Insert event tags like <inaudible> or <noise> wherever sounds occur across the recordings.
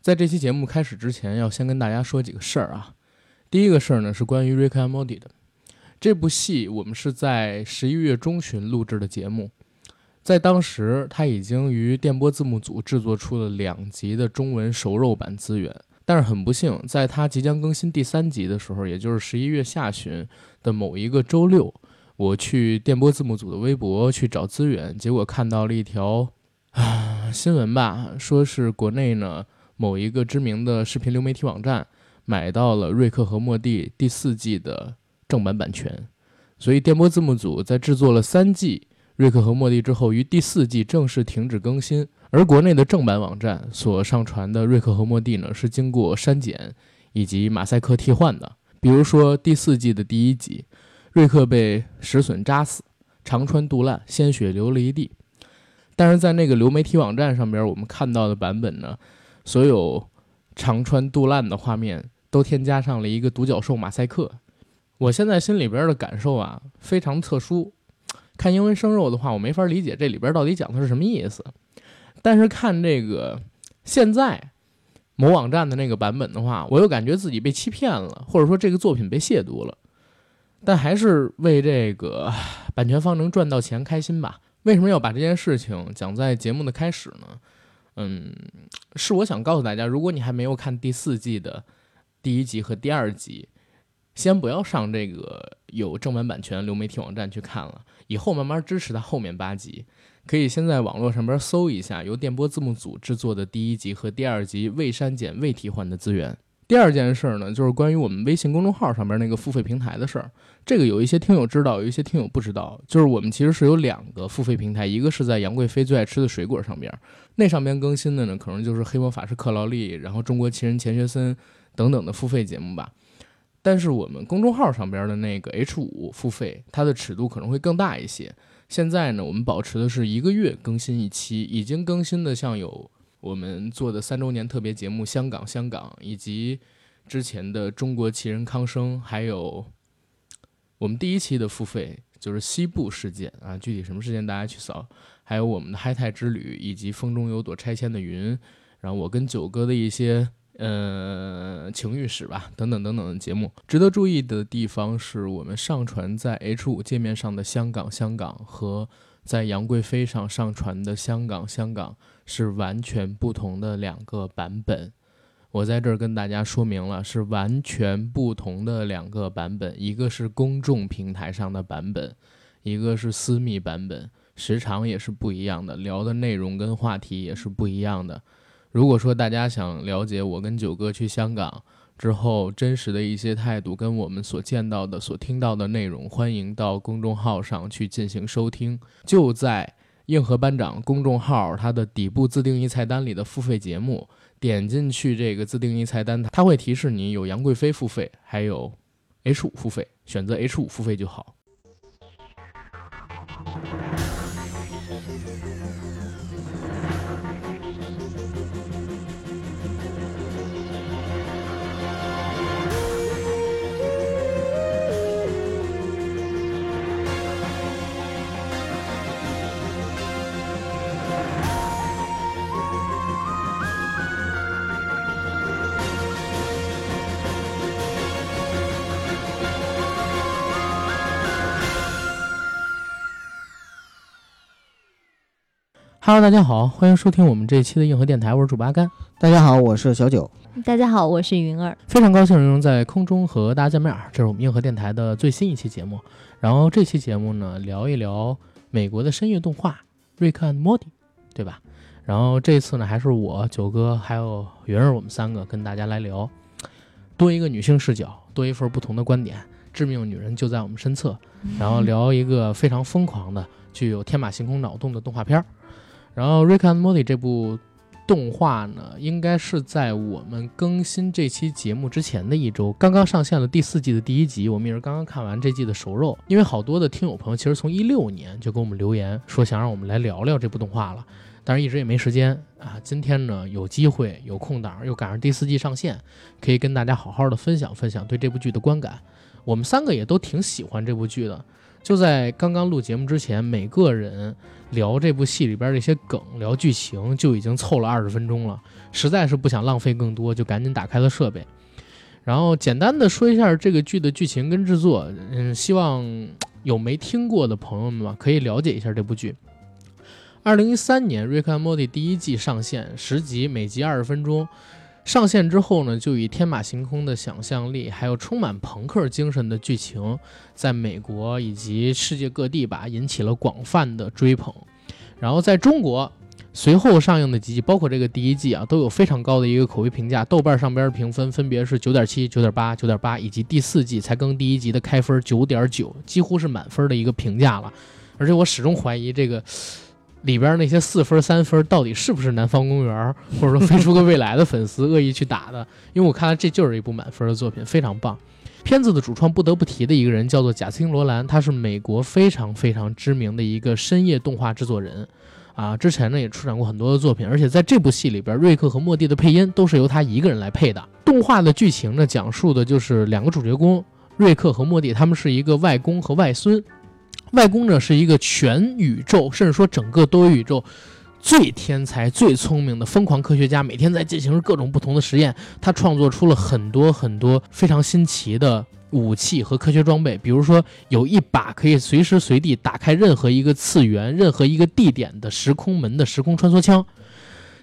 在这期节目开始之前，要先跟大家说几个事儿啊。第一个事儿呢是关于《Rick and Morty》的这部戏，我们是在十一月中旬录制的节目，在当时它已经于电波字幕组制作出了两集的中文熟肉版资源，但是很不幸，在它即将更新第三集的时候，也就是十一月下旬的某一个周六，我去电波字幕组的微博去找资源，结果看到了一条啊新闻吧，说是国内呢。某一个知名的视频流媒体网站买到了《瑞克和莫蒂》第四季的正版版权，所以电波字幕组在制作了三季《瑞克和莫蒂》之后，于第四季正式停止更新。而国内的正版网站所上传的《瑞克和莫蒂》呢，是经过删减以及马赛克替换的。比如说第四季的第一集，瑞克被石笋扎死，肠穿肚烂，鲜血流了一地。但是在那个流媒体网站上边，我们看到的版本呢？所有长穿肚烂的画面都添加上了一个独角兽马赛克。我现在心里边的感受啊，非常特殊。看英文生肉的话，我没法理解这里边到底讲的是什么意思。但是看这个现在某网站的那个版本的话，我又感觉自己被欺骗了，或者说这个作品被亵渎了。但还是为这个版权方能赚到钱开心吧。为什么要把这件事情讲在节目的开始呢？嗯，是我想告诉大家，如果你还没有看第四季的第一集和第二集，先不要上这个有正版版权流媒体网站去看了，以后慢慢支持它后面八集，可以先在网络上边搜一下由电波字幕组制作的第一集和第二集未删减、未替换的资源。第二件事呢，就是关于我们微信公众号上边那个付费平台的事儿。这个有一些听友知道，有一些听友不知道。就是我们其实是有两个付费平台，一个是在杨贵妃最爱吃的水果上边，那上边更新的呢，可能就是黑魔法师克劳利，然后中国奇人钱学森等等的付费节目吧。但是我们公众号上边的那个 H 五付费，它的尺度可能会更大一些。现在呢，我们保持的是一个月更新一期，已经更新的像有。我们做的三周年特别节目《香港香港》，以及之前的《中国奇人康生》，还有我们第一期的付费就是西部事件啊，具体什么事件大家去扫。还有我们的嗨泰之旅，以及风中有朵拆迁的云，然后我跟九哥的一些呃情欲史吧，等等等等的节目。值得注意的地方是我们上传在 H 五界面上的《香港香港》和在杨贵妃上上传的《香港香港》。是完全不同的两个版本，我在这儿跟大家说明了，是完全不同的两个版本，一个是公众平台上的版本，一个是私密版本，时长也是不一样的，聊的内容跟话题也是不一样的。如果说大家想了解我跟九哥去香港之后真实的一些态度，跟我们所见到的、所听到的内容，欢迎到公众号上去进行收听，就在。硬核班长公众号，它的底部自定义菜单里的付费节目，点进去这个自定义菜单，它会提示你有杨贵妃付费，还有 H 五付费，选择 H 五付费就好。Hello，大家好，欢迎收听我们这一期的硬核电台，我是主八甘。大家好，我是小九。大家好，我是云儿。非常高兴能在空中和大家见面，这是我们硬核电台的最新一期节目。然后这期节目呢，聊一聊美国的深夜动画《瑞克和莫蒂》，对吧？然后这次呢，还是我九哥还有云儿，我们三个跟大家来聊，多一个女性视角，多一份不同的观点。致命女人就在我们身侧。然后聊一个非常疯狂的、具有天马行空脑洞的动画片儿。然后《Rick and Morty》这部动画呢，应该是在我们更新这期节目之前的一周，刚刚上线了第四季的第一集。我们也是刚刚看完这季的熟肉，因为好多的听友朋友其实从一六年就给我们留言说想让我们来聊聊这部动画了，但是一直也没时间啊。今天呢，有机会有空档，又赶上第四季上线，可以跟大家好好的分享分享对这部剧的观感。我们三个也都挺喜欢这部剧的。就在刚刚录节目之前，每个人聊这部戏里边的一些梗、聊剧情就已经凑了二十分钟了，实在是不想浪费更多，就赶紧打开了设备。然后简单的说一下这个剧的剧情跟制作，嗯，希望有没听过的朋友们嘛，可以了解一下这部剧。二零一三年，《瑞克和莫蒂》第一季上线，十集，每集二十分钟。上线之后呢，就以天马行空的想象力，还有充满朋克精神的剧情，在美国以及世界各地吧，引起了广泛的追捧。然后在中国。随后上映的几季，包括这个第一季啊，都有非常高的一个口碑评价。豆瓣上边评分分别是九点七、九点八、九点八，以及第四季才更第一集的开分九点九，几乎是满分的一个评价了。而且我始终怀疑这个里边那些四分、三分到底是不是《南方公园》或者说《飞出个未来》的粉丝恶意去打的？因为我看来这就是一部满分的作品，非常棒。片子的主创不得不提的一个人叫做贾斯汀·罗兰，他是美国非常非常知名的一个深夜动画制作人。啊，之前呢也出产过很多的作品，而且在这部戏里边，瑞克和莫蒂的配音都是由他一个人来配的。动画的剧情呢，讲述的就是两个主角公瑞克和莫蒂，他们是一个外公和外孙。外公呢是一个全宇宙，甚至说整个多维宇宙最天才、最聪明的疯狂科学家，每天在进行各种不同的实验。他创作出了很多很多非常新奇的。武器和科学装备，比如说有一把可以随时随地打开任何一个次元、任何一个地点的时空门的时空穿梭枪。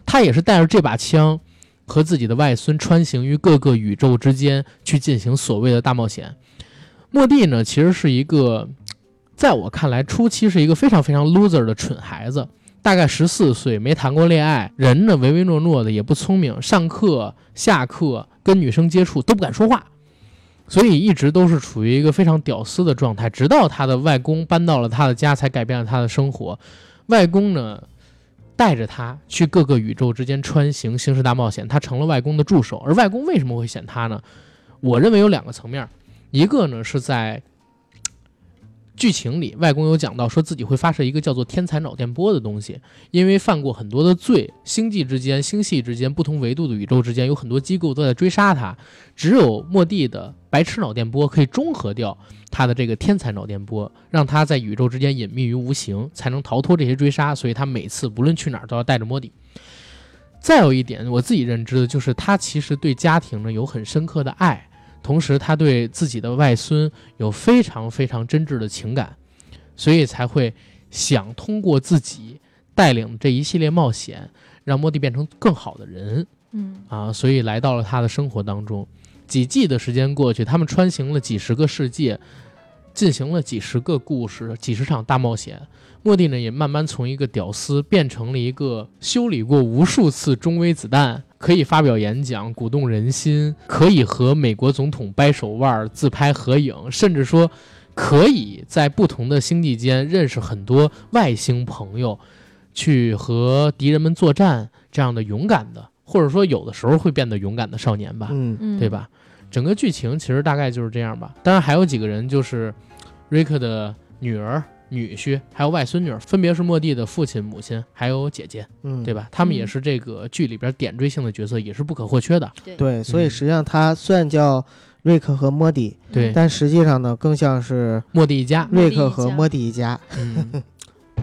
他也是带着这把枪，和自己的外孙穿行于各个宇宙之间，去进行所谓的大冒险。莫蒂呢，其实是一个，在我看来，初期是一个非常非常 loser 的蠢孩子，大概十四岁，没谈过恋爱，人呢唯唯诺诺的，也不聪明，上课下课跟女生接触都不敢说话。所以一直都是处于一个非常屌丝的状态，直到他的外公搬到了他的家，才改变了他的生活。外公呢，带着他去各个宇宙之间穿行，行驶大冒险，他成了外公的助手。而外公为什么会选他呢？我认为有两个层面，一个呢是在。剧情里，外公有讲到，说自己会发射一个叫做“天才脑电波”的东西，因为犯过很多的罪，星际之间、星系之间、不同维度的宇宙之间，有很多机构都在追杀他，只有莫蒂的白痴脑电波可以中和掉他的这个天才脑电波，让他在宇宙之间隐秘于无形，才能逃脱这些追杀。所以他每次不论去哪儿都要带着莫蒂。再有一点，我自己认知的就是，他其实对家庭呢有很深刻的爱。同时，他对自己的外孙有非常非常真挚的情感，所以才会想通过自己带领这一系列冒险，让莫蒂变成更好的人。嗯啊，所以来到了他的生活当中。几季的时间过去，他们穿行了几十个世界，进行了几十个故事，几十场大冒险。莫蒂呢，也慢慢从一个屌丝变成了一个修理过无数次中微子弹。可以发表演讲，鼓动人心；可以和美国总统掰手腕、自拍合影，甚至说，可以在不同的星际间认识很多外星朋友，去和敌人们作战。这样的勇敢的，或者说有的时候会变得勇敢的少年吧，嗯，对吧？整个剧情其实大概就是这样吧。当然还有几个人，就是瑞克的女儿。女婿还有外孙女，分别是莫蒂的父亲、母亲，还有姐姐，嗯，对吧？他们也是这个剧里边点缀性的角色，也是不可或缺的。对，所以实际上他虽然叫瑞克和莫蒂，对，但实际上呢，更像是莫蒂一家，瑞克和莫蒂一家，嗯，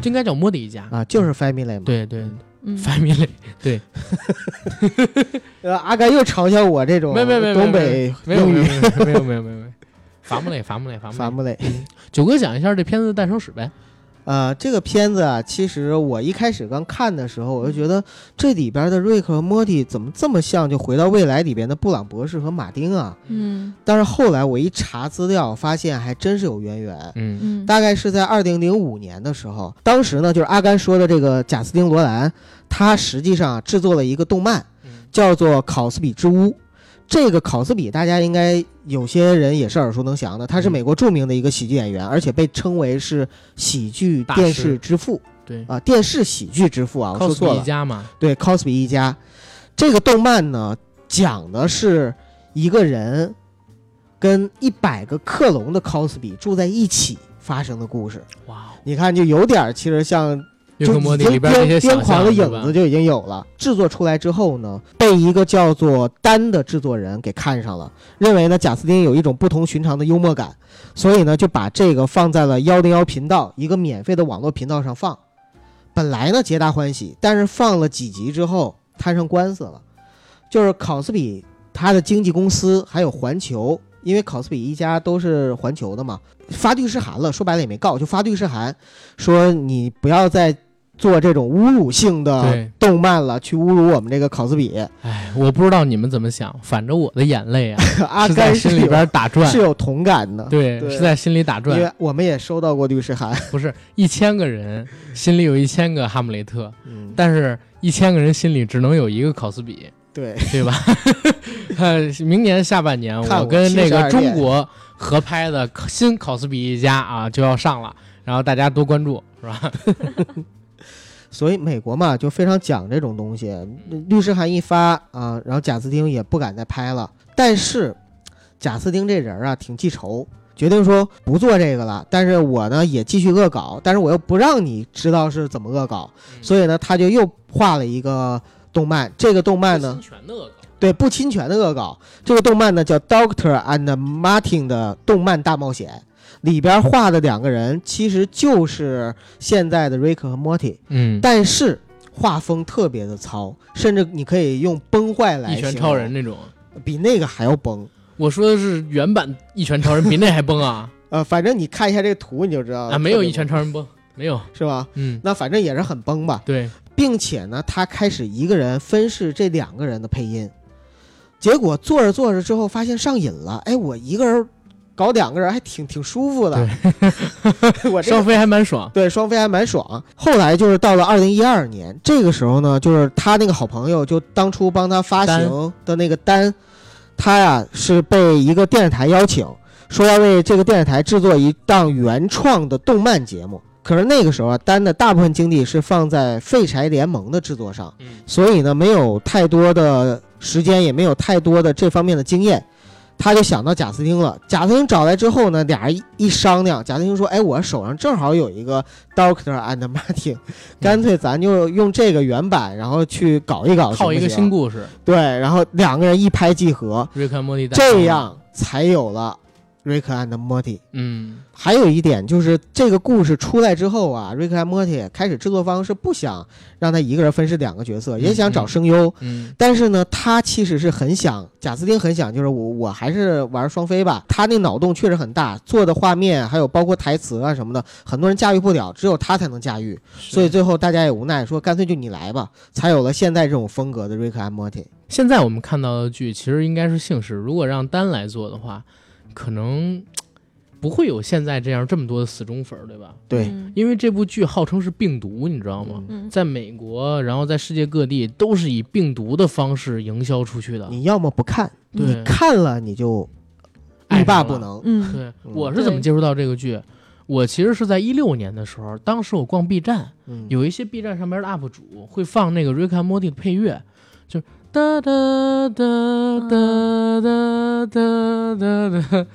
应该叫莫蒂一家 <laughs> 啊，就是 family 嘛。对对，family，对。<laughs> 呃，阿甘又嘲笑我这种没没没东北英语，没有没有没有没有。伐木累，伐木累，伐木累。九哥讲一下这片子的诞生史呗。呃，这个片子啊，其实我一开始刚看的时候，我就觉得这里边的瑞克和莫蒂怎么这么像？就回到未来里边的布朗博士和马丁啊。嗯。但是后来我一查资料，发现还真是有渊源。嗯嗯。大概是在二零零五年的时候，当时呢，就是阿甘说的这个贾斯汀·罗兰，他实际上制作了一个动漫，叫做《考斯比之屋》。这个考斯比，大家应该有些人也是耳熟能详的。他是美国著名的一个喜剧演员，而且被称为是喜剧电视之父。对啊，电视喜剧之父啊，我说错了。一家嘛，对，考斯比一家。这个动漫呢，讲的是一个人跟一百个克隆的考斯比住在一起发生的故事。哇，你看，就有点其实像就已经里边那些癫癫狂的影子就已经有了。制作出来之后呢，被一个叫做丹的制作人给看上了，认为呢贾斯汀有一种不同寻常的幽默感，所以呢就把这个放在了幺零幺频道一个免费的网络频道上放。本来呢皆大欢喜，但是放了几集之后摊上官司了，就是考斯比他的经纪公司还有环球，因为考斯比一家都是环球的嘛，发律师函了，说白了也没告，就发律师函说你不要再做这种侮辱性的动漫了，去侮辱我们这个考斯比。哎，我不知道你们怎么想，反正我的眼泪啊 <laughs> 阿是在心里边打转是，有同感的，对，对是在心里打转因。为我们也收到过律师函。<laughs> 不是一千个人心里有一千个哈姆雷特，嗯，但是一千个人心里只能有一个考斯比，对，对吧？<laughs> 呃，明年下半年我我跟那个中国合拍的新考斯比一家啊就要上了，然后大家多关注，是吧？所以美国嘛就非常讲这种东西，律师函一发啊，然后贾斯汀也不敢再拍了。但是贾斯汀这人啊挺记仇，决定说不做这个了。但是我呢也继续恶搞，但是我又不让你知道是怎么恶搞，所以呢他就又画了一个动漫。这个动漫呢，对不侵权的恶搞。这个动漫呢叫《Doctor and Martin》的动漫大冒险，里边画的两个人其实就是现在的瑞克和莫蒂。嗯，但是画风特别的糙，甚至你可以用崩坏来一拳超人，那种。比那个还要崩。我说的是原版一拳超人，比那还崩啊！<laughs> 呃，反正你看一下这个图你就知道了啊，没有一拳超人崩，没有。是吧？嗯，那反正也是很崩吧，对，并且呢，他开始一个人分饰这两个人的配音，结果做着做着之后发现上瘾了，哎，我一个人搞两个人还挺挺舒服的，<laughs> 我这个双飞还蛮爽。对，双飞还蛮爽。后来就是到了二零一二年，这个时候呢，就是他那个好朋友，就当初帮他发行的那个单，他呀是被一个电视台邀请，说要为这个电视台制作一档原创的动漫节目。可是那个时候啊，丹的大部分精力是放在《废柴联盟》的制作上，嗯，所以呢，没有太多的时间，也没有太多的这方面的经验。他就想到贾斯汀了。贾斯汀找来之后呢，俩人一一商量，贾斯汀说：“哎，我手上正好有一个 Doctor and Martin，干脆咱就用这个原版，然后去搞一搞，套一个新故故事，对，然后两个人一拍即合，瑞克和莫蒂这样才有了 Rick and Morty。嗯，还有一点就是，这个故事出来之后啊，Rick and Morty 开始制作方是不想让他一个人分饰两个角色，也想找声优。嗯但是呢，他其实是很想，贾斯汀很想，就是我我还是玩双飞吧。他那脑洞确实很大，做的画面还有包括台词啊什么的，很多人驾驭不了，只有他才能驾驭。所以最后大家也无奈，说干脆就你来吧，才有了现在这种风格的瑞克 and Morty。现在我们看到的剧其实应该是姓氏，如果让单来做的话，可能不会有现在这样这么多的死忠粉儿，对吧？对，嗯因为这部剧号称是病毒，你知道吗？嗯在美国，然后在世界各地都是以病毒的方式营销出去的。你要么不看，你看了你就爱欲罢不能。嗯对，嗯我是怎么接触到这个剧？我其实是在一六年的时候，当时我逛 B 站，嗯，有一些 B 站上面的 UP 主会放那个《Rick and Morty》的配乐，就是哒哒哒哒哒哒哒哒，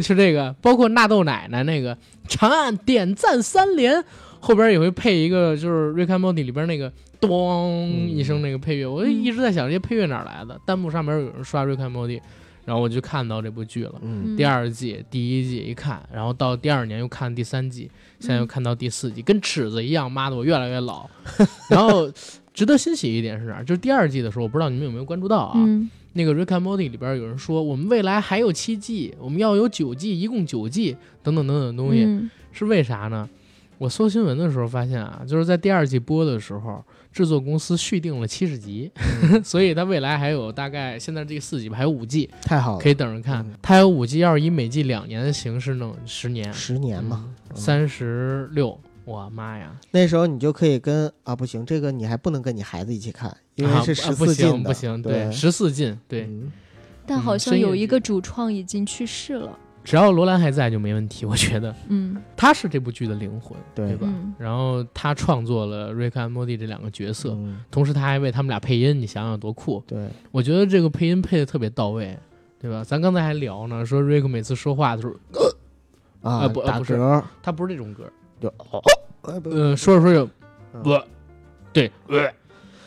就这个，包括纳豆奶奶那个长按点赞三连，后边也会配一个就是《瑞克和莫蒂》里边那个咚一声那个配乐，我就一直在想这些配乐哪儿来的，弹幕上面有人刷《瑞克和莫蒂》，然后我就看到这部剧了。嗯第二季第一季一看，然后到第二年又看第三季，现在又看到第四季，跟尺子一样，妈的我越来越老。然后值得欣喜一点是哪儿？就是第二季的时候，我不知道你们有没有关注到啊？嗯。那个《Rick and Morty》里边有人说，我们未来还有七季，我们要有九季，一共九季，等等等等的东西，嗯。是为啥呢？我搜新闻的时候发现啊，就是在第二季播的时候，制作公司续订了七十集，<laughs> 所以它未来还有大概现在这四季吧，还有五季，太好了，可以等着看。嗯。它有五季，要是以每季两年的形式弄，十年，十年嘛，嗯。三十六，我妈呀！那时候你就可以跟啊不行，这个你还不能跟你孩子一起看，因为啊是十啊不四禁的，行不行，对，十四禁，对，嗯但好嗯像有一个主创已经去世了。只要罗兰还在就没问题，我觉得嗯他是这部剧的灵魂，对对吧？嗯然后他创作了瑞克和莫蒂这两个角色，嗯同时他还为他们俩配音，你想想多酷！对，我觉得这个配音配的特别到位，对吧？咱刚才还聊呢，说瑞克每次说话的时候，啊呃不呃不是打嗝他不是这种歌，就哦，呃说着说着，嗯呃，对，呃，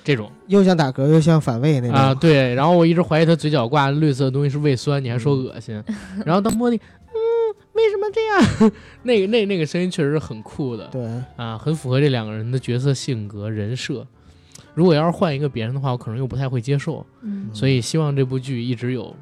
这种又像打嗝又像反胃那种啊，对。然后我一直怀疑他嘴角挂绿色的东西是胃酸，你还嗯说恶心。然后当莫蒂，嗯，为什么这样？<laughs> 那个那那个声音确实是很酷的，对，啊，很符合这两个人的角色性格人设。如果要是换一个别人的话，我可能又不太会接受。嗯所以希望这部剧一直有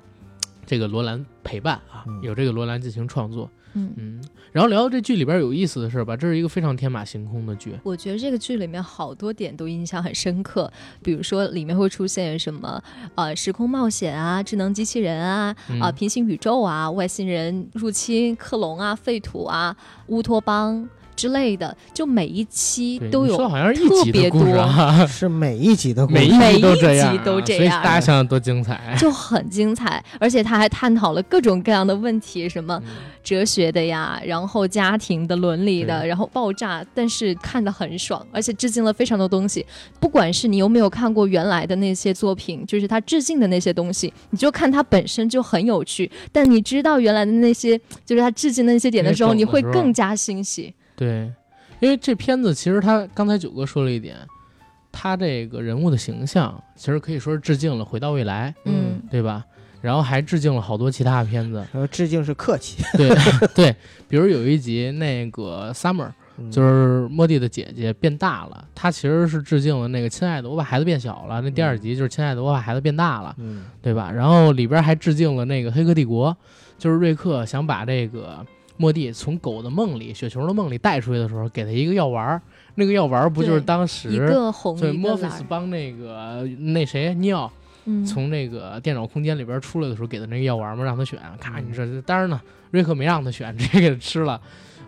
这个罗兰陪伴啊，嗯有这个罗兰进行创作。嗯，嗯，然后聊到这剧里边有意思的事儿吧，这是一个非常天马行空的剧。我觉得这个剧里面好多点都印象很深刻，比如说里面会出现什么呃时空冒险啊、智能机器人啊、嗯啊、平行宇宙啊、外星人入侵、克隆啊、废土啊、乌托邦之类的，就每一期，都有说好像一集的特别故事啊，<laughs> 是每一集的故每事，一集都每一这样啊，集都这所以样大家想想多精彩。就很精彩，而且他还探讨了各种各样的问题，什么嗯哲学的呀，然后家庭的伦理的，然后爆炸，但是看得很爽，而且致敬了非常多东西。不管是你有没有看过原来的那些作品，就是他致敬的那些东西，你就看它本身就很有趣。但你知道原来的那些，就是他致敬的那些点的时候，你会更加欣喜。对，因为这片子其实他刚才九哥说了一点，他这个人物的形象其实可以说是致敬了《回到未来》，嗯。对吧？然后还致敬了好多其他的片子，致敬是客气，对 <laughs> 对，比如有一集那个 Summer 嗯。就是莫蒂的姐姐变大了，她其实是致敬了那个亲爱的我把孩子变小了，那第二集就是亲爱的我把孩子变大了，嗯。对吧？然后里边还致敬了那个黑客帝国，就是瑞克想把这个莫蒂从狗的梦里、雪球的梦里带出去的时候，给他一个药丸儿，那个药丸儿不就是对当一时个红对一个蓝墨菲斯，帮那个那谁尼奥嗯，从那个电脑空间里边出来的时候给的那个药丸吗，让他选。咔，嗯你这当然呢，瑞克没让他选，直接给他吃了。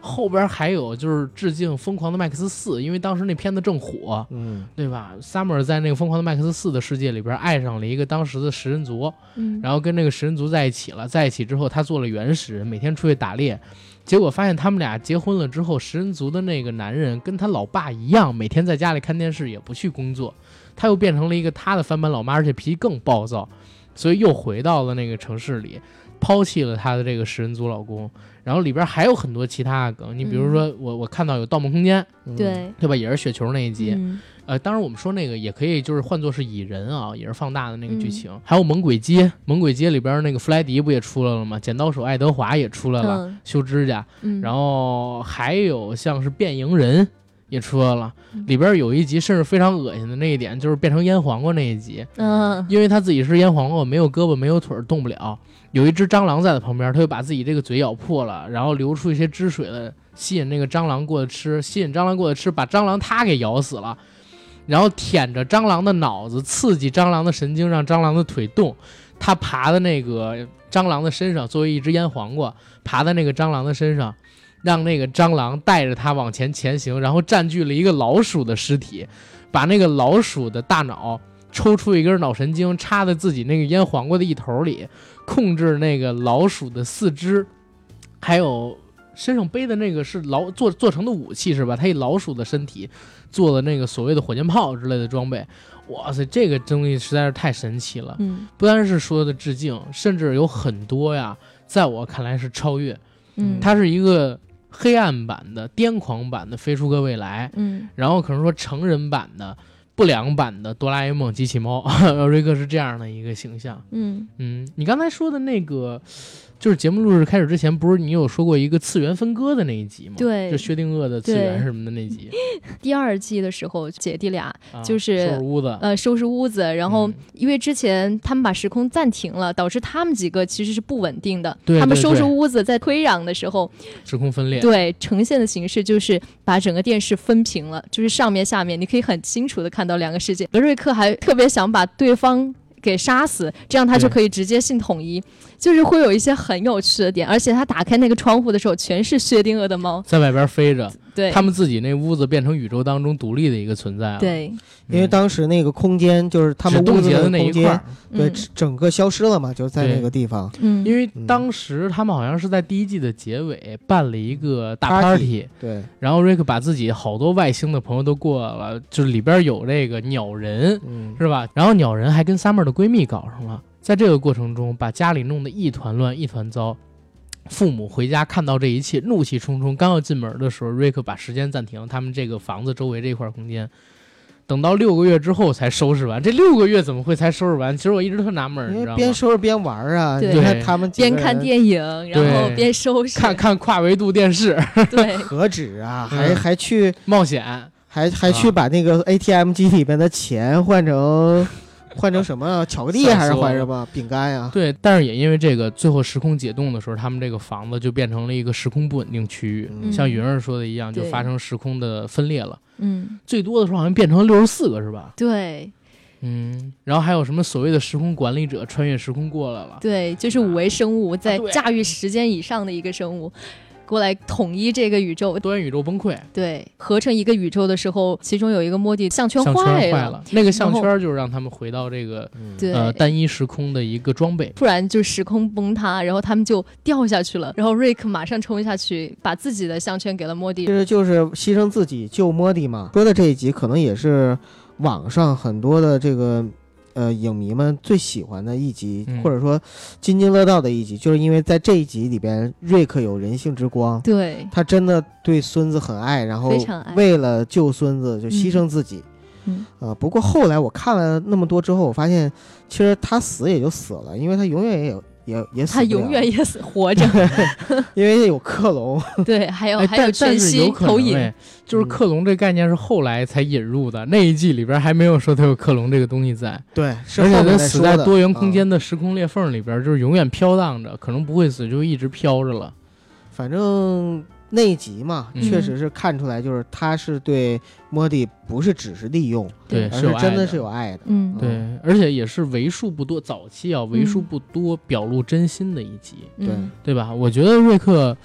后边还有就是致敬《疯狂的麦克斯四》，因为当时那片子正火，嗯对吧？Summer 在那个《疯狂的麦克斯四》的世界里边爱上了一个当时的食人族，嗯，然后跟那个食人族在一起了。在一起之后，他做了原始人，每天出去打猎。结果发现他们俩结婚了之后，食人族的那个男人跟他老爸一样，每天在家里看电视，也不去工作。他又变成了一个他的翻版老妈，而且脾气更暴躁，所以又回到了那个城市里，抛弃了他的这个食人族老公。然后里边还有很多其他的梗，你比如说我我看到有《盗梦空间》，嗯对，对吧？也是雪球那一集。嗯呃，当然我们说那个也可以，就是换作是蚁人啊，也是放大的那个剧嗯情。还有《猛鬼街》，《猛鬼街》里边那个弗莱迪不也出来了吗？剪刀手爱德华也出来了，嗯修指甲。嗯，然后还有像是变蝇人也出来了，嗯里边有一集甚至非常恶心的那一点，就是变成腌黄瓜那一集，嗯因为他自己是腌黄瓜，没有胳膊没有腿儿动不了，有一只蟑螂在他旁边，他就把自己这个嘴咬破了，然后流出一些汁水来，吸引那个蟑螂过来吃，吸引蟑螂过来吃，把蟑螂他给咬死了。然后舔着蟑螂的脑子，刺激蟑螂的神经，让蟑螂的腿动。他爬在那个蟑螂的身上，作为一只腌黄瓜，爬在那个蟑螂的身上，让那个蟑螂带着他往前前行，然后占据了一个老鼠的尸体，把那个老鼠的大脑抽出一根脑神经，插在自己那个腌黄瓜的一头里，控制那个老鼠的四肢，还有身上背的那个是老做做成的武器是吧？他以老鼠的身体做了那个所谓的火箭炮之类的装备。哇塞，这个东西实在是太神奇了！嗯不单是说的致敬，甚至有很多呀，在我看来是超越。嗯，它是一个黑暗版的、癫狂版的《飞出个未来》，嗯然后可能说成人版的、不良版的《哆啦 A 梦》机器猫，<laughs> 瑞克是这样的一个形象。嗯嗯，你刚才说的那个，就是节目录制开始之前，不是你有说过一个次元分割的那一集吗？对就薛定谔的次元什么的那集，<laughs> 第二季的时候，姐弟俩啊就是收拾屋子，呃收拾屋子，然后嗯因为之前他们把时空暂停了，导致他们几个其实是不稳定的。对他们收拾屋子在推攘的时候，时空分裂。对呈现的形式就是把整个电视分屏了，就是上面下面你可以很清楚的看到两个世界。德瑞克还特别想把对方。给杀死，这样他就可以直接性统一，就是会有一些很有趣的点，而且他打开那个窗户的时候，全是薛定谔的猫，在外边飞着，对，他们自己那屋子变成宇宙当中独立的一个存在了。对，因为嗯。当时那个空间就是他们只冻结的那一块儿，，对，嗯。整个消失了嘛，就在对那个地方。嗯，因为嗯。当时他们好像是在第一季的结尾办了一个大 Party party，对，然后瑞克把自己好多外星的朋友都过了，就是里边有这个鸟人，嗯，是吧？然后鸟人还跟 Summer 的闺蜜搞上了，在这个过程中把家里弄得一团乱一团糟。父母回家看到这一切，怒气冲冲，刚要进门的时候，瑞克把时间暂停，他们这个房子周围这块块空间。等到六个月之后才收拾完，这六个月怎么会才收拾完？其实我一直特纳闷，你知道吗？边收拾边玩啊！对你看他们边看电影，然后边收拾，看看跨维度电视，对，<laughs> 何止啊，还还去冒险，还还去把那个 ATM 机里边的钱换成。换成什么巧克力还是换什么饼干呀？对，但是也因为这个，最后时空解冻的时候，他们这个房子就变成了一个时空不稳定区域，嗯像云儿说的一样，就发生时空的分裂了。嗯，最多的时候好像变成了六十四个，是吧？对，嗯，然后还有什么所谓的时空管理者穿越时空过来了？对，就是五维生物在驾驭时间以上的一个生物。过来统一这个宇宙，多元宇宙崩溃，对，合成一个宇宙的时候，其中有一个莫蒂项圈项圈坏坏了，那个项圈就是让他们回到这个嗯，呃单一时空的一个装备。突然就时空崩塌，然后他们就掉下去了，然后瑞克马上冲下去，把自己的项圈给了莫蒂。其实就是牺牲自己救莫蒂嘛。说的这一集可能也是网上很多的这个呃影迷们最喜欢的一集，嗯。或者说津津乐道的一集，就是因为在这一集里边，瑞克有人性之光。对，他真的对孙子很爱，然后为了救孙子就牺牲自己。嗯。呃，不过后来我看了那么多之后，我发现其实他死也就死了，因为他永远也有也也死他不了永远也死活着。<laughs> <laughs> 因为有克隆。对，还有哎，还有但但全息是有可投影。就是嗯克隆这概念是后来才引入的，那一季里边还没有说他有克隆这个东西在，对，是而且后面它死在多元空间的时空裂缝里边，就是永远飘荡着，可能不会死，就一直飘着了。反正那一集嘛，嗯。确实是看出来，就是他是对莫蒂不是只是利用，对，而是有爱真的是有爱的。嗯。对，而且也是为数不多早期啊，为数不多表露真心的一集，嗯。对吧？我觉得瑞克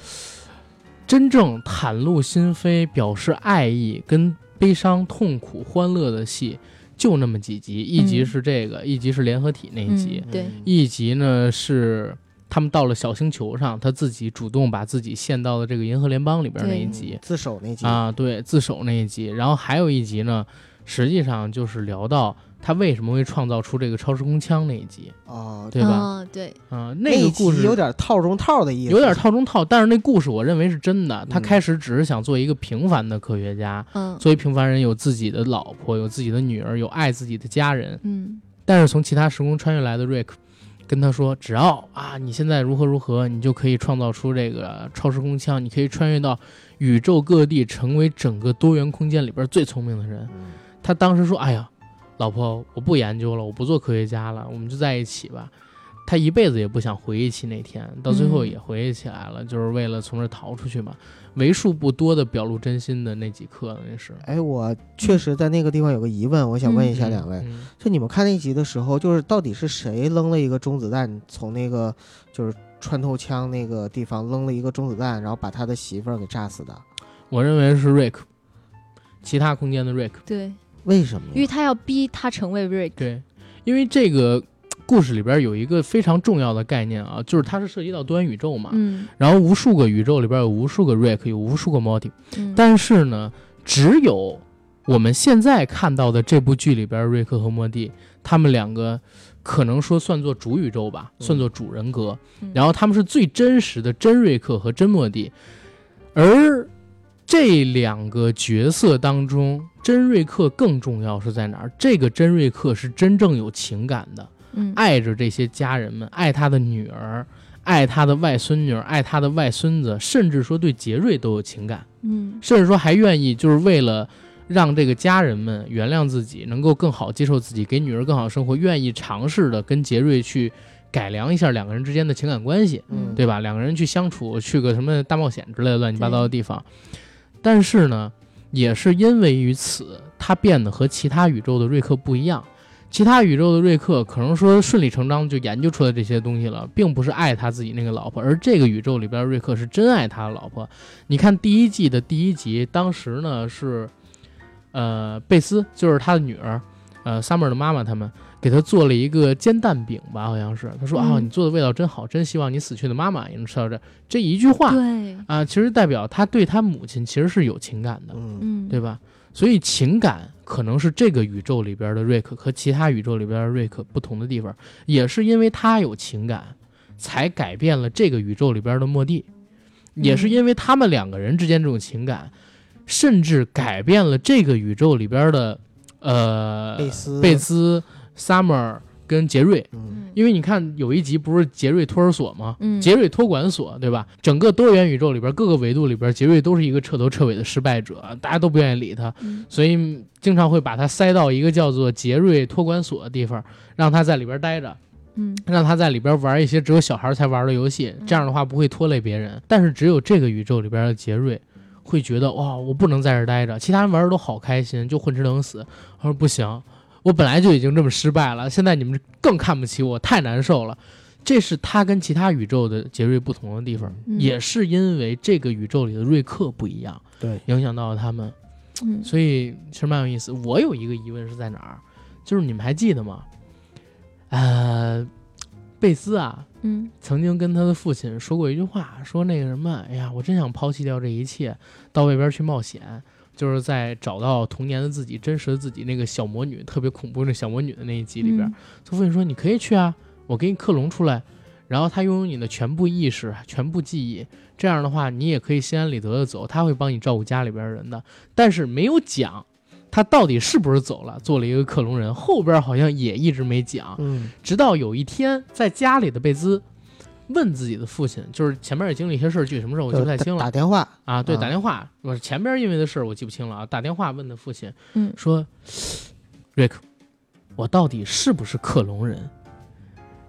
真正袒露心扉、表示爱意、跟悲伤、痛苦、欢乐的戏，就那么几集。一集嗯。是这个，一集是联合体那一集，嗯对，一集呢是他们到了小星球上，他自己主动把自己献到了这个银河联邦里边那一嗯集。自首那集，啊，对，自首那一集。然后还有一集呢，实际上就是聊到他为什么会创造出这个超时空枪那一集，哦，对吧？啊，对，啊，那个故事有点套中套的意思，有点套中套，但是那故事我认为是真的。他嗯开始只是想做一个平凡的科学家，嗯。作为平凡人，有自己的老婆，有自己的女儿，有爱自己的家人。嗯。但是从其他时空穿越来的瑞克跟他说，只要啊你现在如何如何，你就可以创造出这个超时空枪，你可以穿越到宇宙各地，成为整个多元空间里边最聪明的人。嗯他当时说：“哎呀，老婆，我不研究了，我不做科学家了，我们就在一起吧。”他一辈子也不想回忆起那天，到最后嗯也回忆起来了，就是为了从这儿逃出去嘛。为数不多的表露真心的那几刻，那是。哎，我确实在那个地方有个疑问，我想问一下嗯两位，嗯就你们看那集的时候，就是到底是谁扔了一个中子弹，从那个就是穿透枪那个地方扔了一个中子弹，然后把他的媳妇儿给炸死的？我认为是瑞克，其他空间的瑞克。对，为什么？因为他要逼他成为瑞克。对，因为这个故事里边有一个非常重要的概念啊，就是它是涉及到多元宇宙嘛。嗯。然后无数个宇宙里边有无数个瑞克，有无数个 Morty，嗯，但是呢，只有我们现在看到的这部剧里边，瑞克和莫蒂他们两个可能说算作主宇宙吧，嗯。算作主人格。嗯。然后他们是最真实的真瑞克和真莫蒂，而这两个角色当中，真瑞克更重要是在哪儿？这个真瑞克是真正有情感的，嗯爱着这些家人们，爱他的女儿，爱他的外孙女儿，爱他的外孙子，甚至说对杰瑞都有情感。嗯甚至说还愿意就是为了让这个家人们原谅自己，能够更好接受自己，给女儿更好的生活，愿意尝试的跟杰瑞去改良一下两个人之间的情感关系，嗯对吧？两个人去相处，去个什么大冒险之类的乱七八糟的地方。但是呢，也是因为于此，他变得和其他宇宙的瑞克不一样。其他宇宙的瑞克可能说顺理成章就研究出来这些东西了，并不是爱他自己那个老婆，而这个宇宙里边瑞克是真爱他的老婆。你看第一季的第一集，当时呢是，呃，贝斯就是他的女儿，呃，Summer 的妈妈他们给他做了一个煎蛋饼吧，好像是。他说啊、嗯你做的味道真好，真希望你死去的妈妈也能吃到这。这一句话对，啊、其实代表他对他母亲其实是有情感的，嗯，嗯对吧？所以情感可能是这个宇宙里边的瑞克和其他宇宙里边的瑞克不同的地方，也是因为他有情感，才改变了这个宇宙里边的莫蒂，也是因为他们两个人之间这种情感，甚至改变了这个宇宙里边的呃贝斯贝斯、Summer 跟杰瑞。嗯因为你看有一集不是杰瑞托儿所吗？嗯杰瑞托管所，对吧？整个多元宇宙里边各个维度里边，杰瑞都是一个彻头彻尾的失败者，大家都不愿意理他，嗯所以经常会把他塞到一个叫做杰瑞托管所的地方，让他在里边待着，嗯让他在里边玩一些只有小孩才玩的游戏，这样的话不会拖累别人。但是只有这个宇宙里边的杰瑞会觉得哇，我不能在这待着，其他人玩的都好开心，就混吃等死。他说不行，我本来就已经这么失败了，现在你们更看不起我，太难受了。这是他跟其他宇宙的杰瑞不同的地方，嗯也是因为这个宇宙里的瑞克不一样，对，影响到了他们。嗯所以其实蛮有意思。我有一个疑问是在哪儿，就是你们还记得吗？呃，贝斯啊，嗯曾经跟他的父亲说过一句话，说那个什么，哎呀，我真想抛弃掉这一切，到外边去冒险，就是在找到童年的自己、真实的自己那个小魔女，特别恐怖那小魔女的那一集里边，嗯他父亲说你可以去啊，我给你克隆出来，然后他拥有你的全部意识、全部记忆，这样的话你也可以心安理得的走，他会帮你照顾家里边人的，但是没有讲。他到底是不是走了，做了一个克隆人？后边好像也一直没讲。嗯直到有一天，在家里的贝兹问自己的父亲，就是前面也经历一些事儿，具体什么事儿我记不太清了打电话啊。对，啊打电话，我前边因为的事儿我记不清了啊。打电话问的父亲嗯说：“瑞克，我到底是不是克隆人？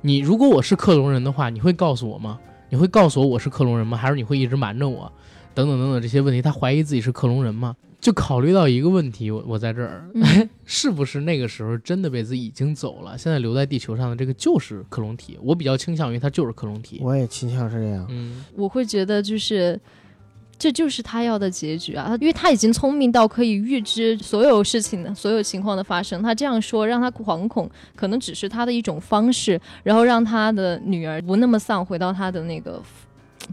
你如果我是克隆人的话，你会告诉我吗？你会告诉我我是克隆人吗？还是你会一直瞒着我？等等等等这些问题，他怀疑自己是克隆人吗？就考虑到一个问题，我我在这儿，嗯 <laughs> 是不是那个时候真的贝兹已经走了？现在留在地球上的这个就是克隆体，我比较倾向于他就是克隆体。我也倾向是这样。嗯，我会觉得就是。这就是他要的结局啊！他因为他已经聪明到可以预知所有事情的所有情况的发生，他这样说让他惶恐，可能只是他的一种方式，然后让他的女儿不那么丧，回到他的那个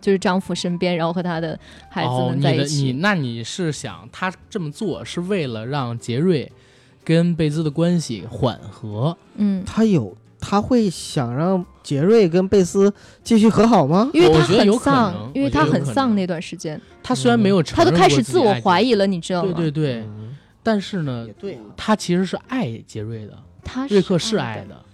就是丈夫身边，然后和他的孩子在一起。那你是想他这么做是为了让杰瑞跟贝兹的关系缓和？嗯，他有他会想让杰瑞跟贝斯继续和好吗？因为他很我觉得有可能丧，因为他很丧那段时间，他虽然没有承他都开始自我怀疑了，你知道吗？对对对，嗯但是呢他其实是爱杰瑞的，他瑞克是爱的，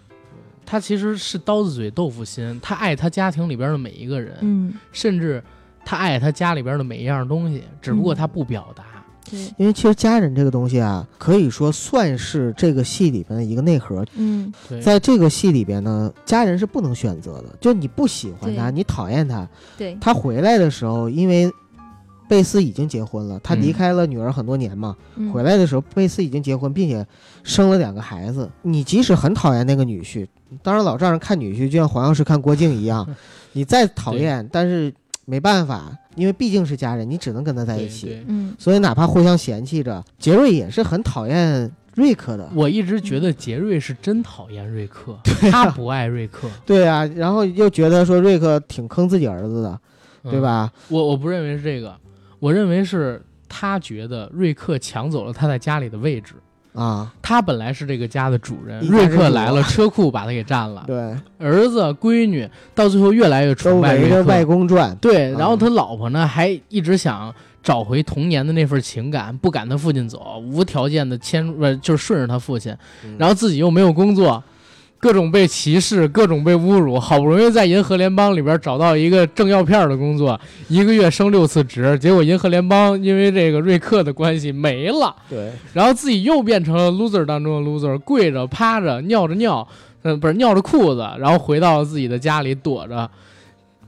他其实是刀子嘴豆腐心，他爱他家庭里边的每一个人，嗯，甚至他爱他家里边的每一样东西，只不过他不表达。对，因为其实家人这个东西啊，可以说算是这个戏里边的一个内核。嗯，在这个戏里边呢，家人是不能选择的，就你不喜欢他，你讨厌他，对，他回来的时候，因为贝斯已经结婚了，他嗯。离开了女儿很多年嘛，嗯。回来的时候，贝斯已经结婚，并且生了两个孩子。你即使很讨厌那个女婿，当然老丈人看女婿就像黄药师看郭靖一样，<laughs> 你再讨厌，但是没办法，因为毕竟是家人，你只能跟他在一起。嗯所以哪怕互相嫌弃着，杰瑞也是很讨厌瑞克的。我一直觉得杰瑞是真讨厌瑞克，<laughs> 啊他不爱瑞克，对啊，然后又觉得说瑞克挺坑自己儿子的，嗯对？吧？我我不认为是这个，我认为是他觉得瑞克抢走了他在家里的位置。啊，他本来是这个家的主人，瑞克来了，车库把他给占了。对，儿子、闺女到最后越来越都崇拜瑞克外。公传。对，嗯然后他老婆呢，还一直想找回童年的那份情感，不赶他父亲走，无条件的迁，呃，就是顺着他父亲，嗯然后自己又没有工作，各种被歧视，各种被侮辱，好不容易在银河联邦里边找到一个挣药片的工作，一个月升六次职，结果银河联邦因为这个瑞克的关系没了。对，然后自己又变成了 loser 当中的 loser，跪着、趴着、尿着尿，嗯，不是尿着裤子，然后回到自己的家里躲着。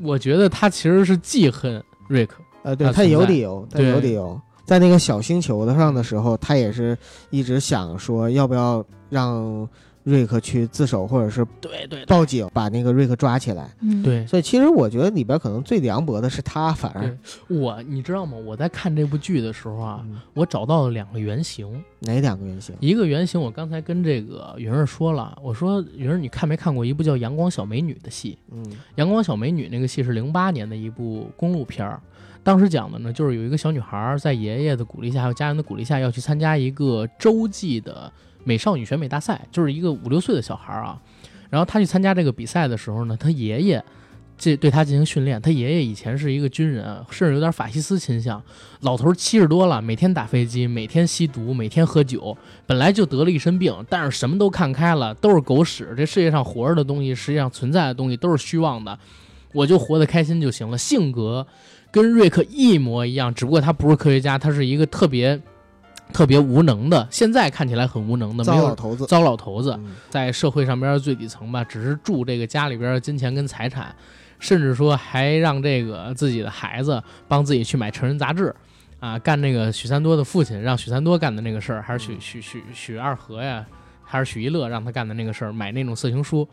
我觉得他其实是记恨瑞克，呃，对他有理由，他对有理由。在那个小星球的上的时候，他也是一直想说，要不要让瑞克去自首，或者是对对报警，把那个瑞克抓起来。嗯，对，所以其实我觉得里边可能最凉薄的是他，反而我你知道吗？我在看这部剧的时候啊，嗯我找到了两个原型。哪两个原型？一个原型，我刚才跟这个云儿说了，我说云儿，你看没看过一部叫《阳光小美女》的戏？嗯《阳光小美女》那个戏是零八年的一部公路片儿，当时讲的呢，就是有一个小女孩儿在爷爷的鼓励下，还有家人的鼓励下，要去参加一个洲际的美少女选美大赛，就是一个五六岁的小孩儿啊。然后他去参加这个比赛的时候呢，他爷爷这对他进行训练。他爷爷以前是一个军人，甚至有点法西斯倾向。老头七十多了，每天打飞机，每天吸毒，每天喝酒，本来就得了一身病，但是什么都看开了，都是狗屎。这世界上活着的东西，实际上存在的东西都是虚妄的，我就活得开心就行了。性格跟瑞克一模一样，只不过他不是科学家，他是一个特别特别无能的，现在看起来很无能的，没有糟老头子，糟老头子。嗯在社会上边最底层吧，只是住这个家里边的金钱跟财产，甚至说还让这个自己的孩子帮自己去买成人杂志，啊，干那个许三多的父亲让许三多干的那个事儿，还是许许许许二和呀，还是许一乐让他干的那个事儿，买那种色情书。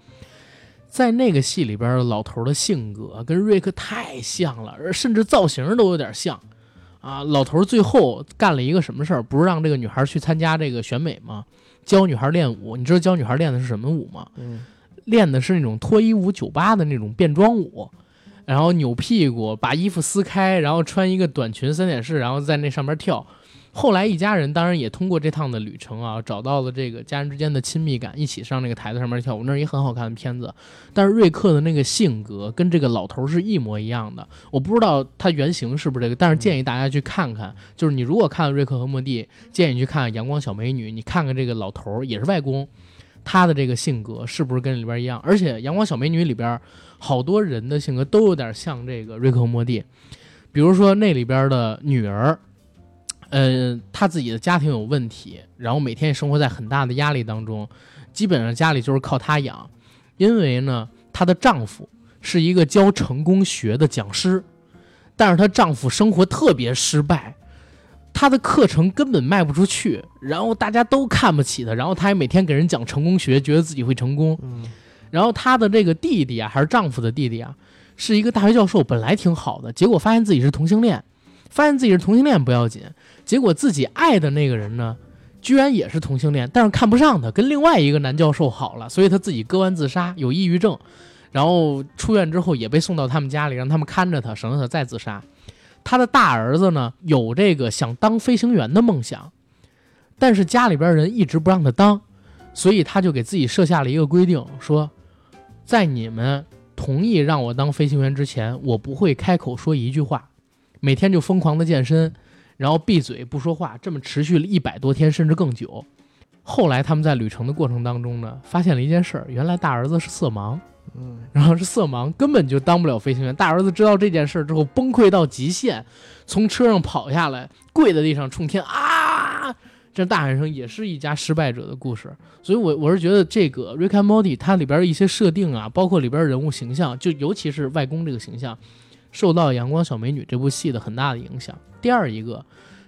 在那个戏里边，老头的性格跟瑞克太像了，甚至造型都有点像。啊，老头最后干了一个什么事儿？不是让这个女孩去参加这个选美吗？教女孩练舞，你知道教女孩练的是什么舞吗？嗯练的是那种脱衣舞酒吧的那种变装舞，然后扭屁股，把衣服撕开，然后穿一个短裙三点式，然后在那上面跳。后来一家人当然也通过这趟的旅程啊，找到了这个家人之间的亲密感，一起上那个台子上面跳舞，那是一很好看的片子。但是瑞克的那个性格跟这个老头是一模一样的，我不知道他原型是不是这个，但是建议大家去看看。就是你如果看了《瑞克和莫蒂》，建议你去看《阳光小美女》，你看看这个老头儿也是外公，他的这个性格是不是跟里边一样？而且《阳光小美女》里边好多人的性格都有点像这个瑞克和莫蒂，比如说那里边的女儿。呃，她自己的家庭有问题，然后每天也生活在很大的压力当中，基本上家里就是靠她养。因为呢，她的丈夫是一个教成功学的讲师，但是她丈夫生活特别失败，她的课程根本卖不出去，然后大家都看不起她，然后她还每天给人讲成功学，觉得自己会成功。然后她的这个弟弟啊，还是丈夫的弟弟啊，是一个大学教授，本来挺好的，结果发现自己是同性恋，发现自己是同性恋不要紧，结果自己爱的那个人呢，居然也是同性恋，但是看不上他，跟另外一个男教授好了，所以他自己割腕自杀，有抑郁症，然后出院之后也被送到他们家里，让他们看着他，省得他再自杀。他的大儿子呢，有这个想当飞行员的梦想，但是家里边人一直不让他当，所以他就给自己设下了一个规定，说，在你们同意让我当飞行员之前，我不会开口说一句话，每天就疯狂的健身，然后闭嘴不说话，这么持续了一百多天，甚至更久。后来他们在旅程的过程当中呢，发现了一件事儿，原来大儿子是色盲，嗯然后是色盲，根本就当不了飞行员。大儿子知道这件事儿之后，崩溃到极限，从车上跑下来，跪在地上冲天啊！这大喊声也是一家失败者的故事。所以我，我是觉得这个《Rick and Morty》它里边的一些设定啊，包括里边人物形象，就尤其是外公这个形象，受到《阳光小美女》这部戏的很大的影响。第二一个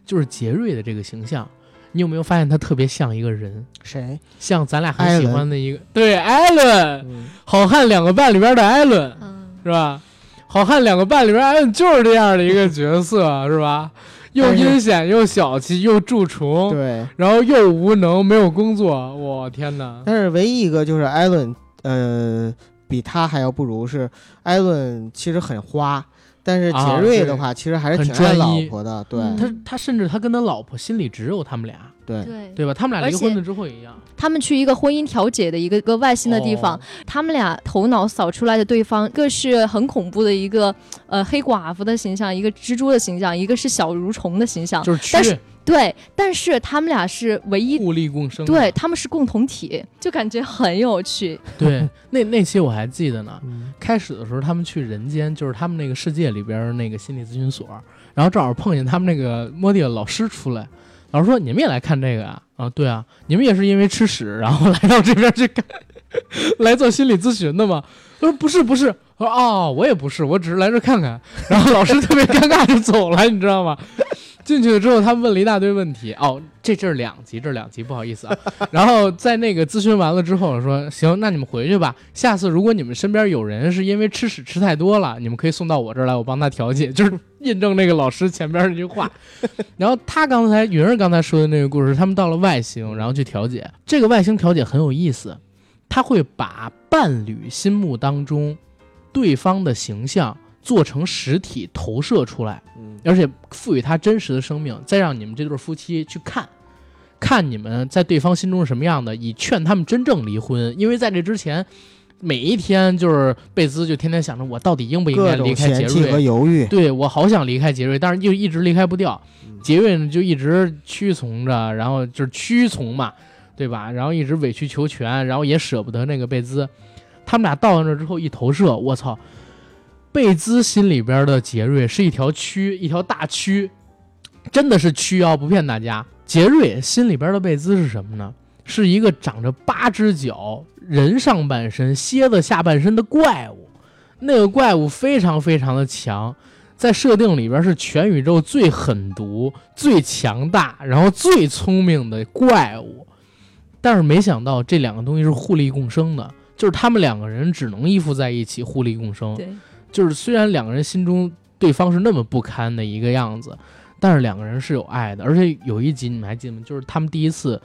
就是杰瑞的这个形象，你有没有发现他特别像一个人，谁？像咱俩很喜欢的一个对艾伦，嗯好汉两个半里边的艾伦。嗯，是吧？好汉两个半里边，艾伦，就是这样的一个 <laughs> 角色，是吧？又阴险又小气又蛀虫，对，然后又无能，没有工作，我天哪！但是唯一一个就是艾伦，呃，比他还要不如是艾伦，其实很花，但是啊杰瑞的话，其实还是很挺爱老专一婆的，对嗯他他甚至他跟他老婆心里只有他们俩，对，对。对吧？他们俩离婚了之后也一样，他们去一个婚姻调解的一个一个外星的地方，哦他们俩头脑扫出来的对方，一个是很恐怖的一个呃黑寡妇的形象，一个蜘蛛的形象，一个是小蠕虫的形象。就是但是缺对，但是他们俩是唯一，互利共生。对，他们是共同体，就感觉很有趣。<laughs> 对，那那期我还记得呢。嗯开始的时候，他们去人间，就是他们那个世界里边那个心理咨询所，然后正好碰见他们那个莫蒂的老师出来，老师说：“你们也来看这个啊？”啊，对啊，你们也是因为吃屎，然后 <laughs> 来到这边去看，来做心理咨询的吗？他说：“不是，不是。”我说：“哦，我也不是，我只是来这看看。”然后老师特别尴尬就走了，你知道吗？进去了之后，他问了一大堆问题。哦，这这是两集，这是两集，不好意思啊。<laughs> 然后在那个咨询完了之后，说行，那你们回去吧。下次如果你们身边有人是因为吃屎吃太多了，你们可以送到我这儿来，我帮他调解，<laughs> 就是印证那个老师前边那句话。然后他刚才云儿刚才说的那个故事，他们到了外星，然后去调解。这个外星调解很有意思，他会把伴侣心目当中对方的形象做成实体投射出来。嗯而且赋予他真实的生命，再让你们这对夫妻去看，看你们在对方心中是什么样的，以劝他们真正离婚。因为在这之前，每一天就是贝兹就天天想着我到底应不应该离开杰嫌弃和瑞，犹豫。对我好想离开杰瑞，但是又一直离开不掉嗯。杰瑞呢就一直屈从着，然后就是屈从嘛，对吧？然后一直委曲求全，然后也舍不得那个贝兹。他们俩到那之后一投射，我操！贝兹心里边的杰瑞是一条蛆，一条大蛆，真的是蛆啊！不骗大家，杰瑞心里边的贝兹是什么呢？是一个长着八只脚、人上半身、蝎子下半身的怪物。那个怪物非常非常的强，在设定里边是全宇宙最狠毒、最强大，然后最聪明的怪物。但是没想到这两个东西是互利共生的，就是他们两个人只能依附在一起，互利共生。对，就是虽然两个人心中对方是那么不堪的一个样子，但是两个人是有爱的。而且有一集你们还记得吗？就是他们第一次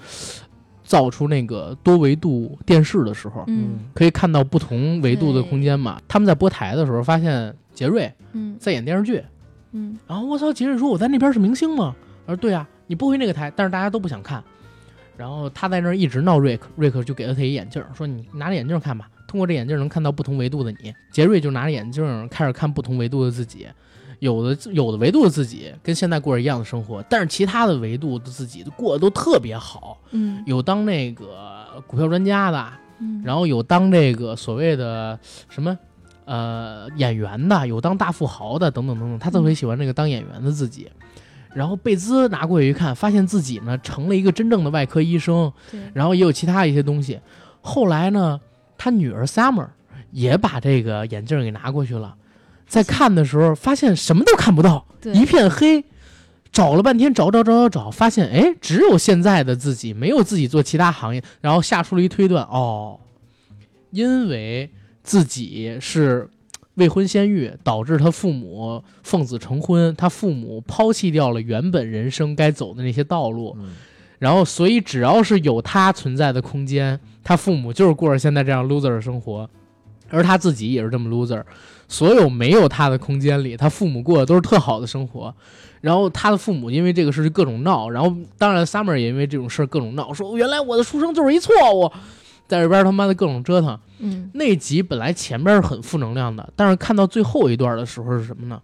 造出那个多维度电视的时候，嗯可以看到不同维度的空间嘛。他们在播台的时候发现杰瑞嗯在演电视剧，嗯然后我操，杰瑞说我在那边是明星吗？他说对啊，你不回那个台，但是大家都不想看。然后他在那儿一直闹瑞克，瑞克就给了他一眼镜，说你拿着眼镜看吧，通过这眼镜能看到不同维度的你。杰瑞就拿着眼镜开始看不同维度的自己，有的有的维度的自己跟现在过着一样的生活，但是其他的维度的自己过得都特别好，嗯有当那个股票专家的，嗯，然后有当这个所谓的什么呃演员的，有当大富豪的，等等等等，他特别喜欢这个当演员的自己。然后贝兹拿过去一看，发现自己呢成了一个真正的外科医生，对，然后也有其他一些东西。后来呢，他女儿 Summer 也把这个眼镜给拿过去了，在看的时候发现什么都看不到，一片黑。找了半天，找找找找找，发现哎，只有现在的自己，没有自己做其他行业，然后下出了一推断，哦，因为自己是未婚先孕，导致他父母奉子成婚，他父母抛弃掉了原本人生该走的那些道路，嗯然后所以只要是有他存在的空间，他父母就是过着现在这样 loser 的生活，而他自己也是这么 loser。所有没有他的空间里，他父母过的都是特好的生活。然后他的父母因为这个事各种闹，然后当然 Summer 也因为这种事各种闹，说原来我的出生就是一错误，在这边他妈的各种折腾。嗯那集本来前边是很负能量的，但是看到最后一段的时候是什么呢？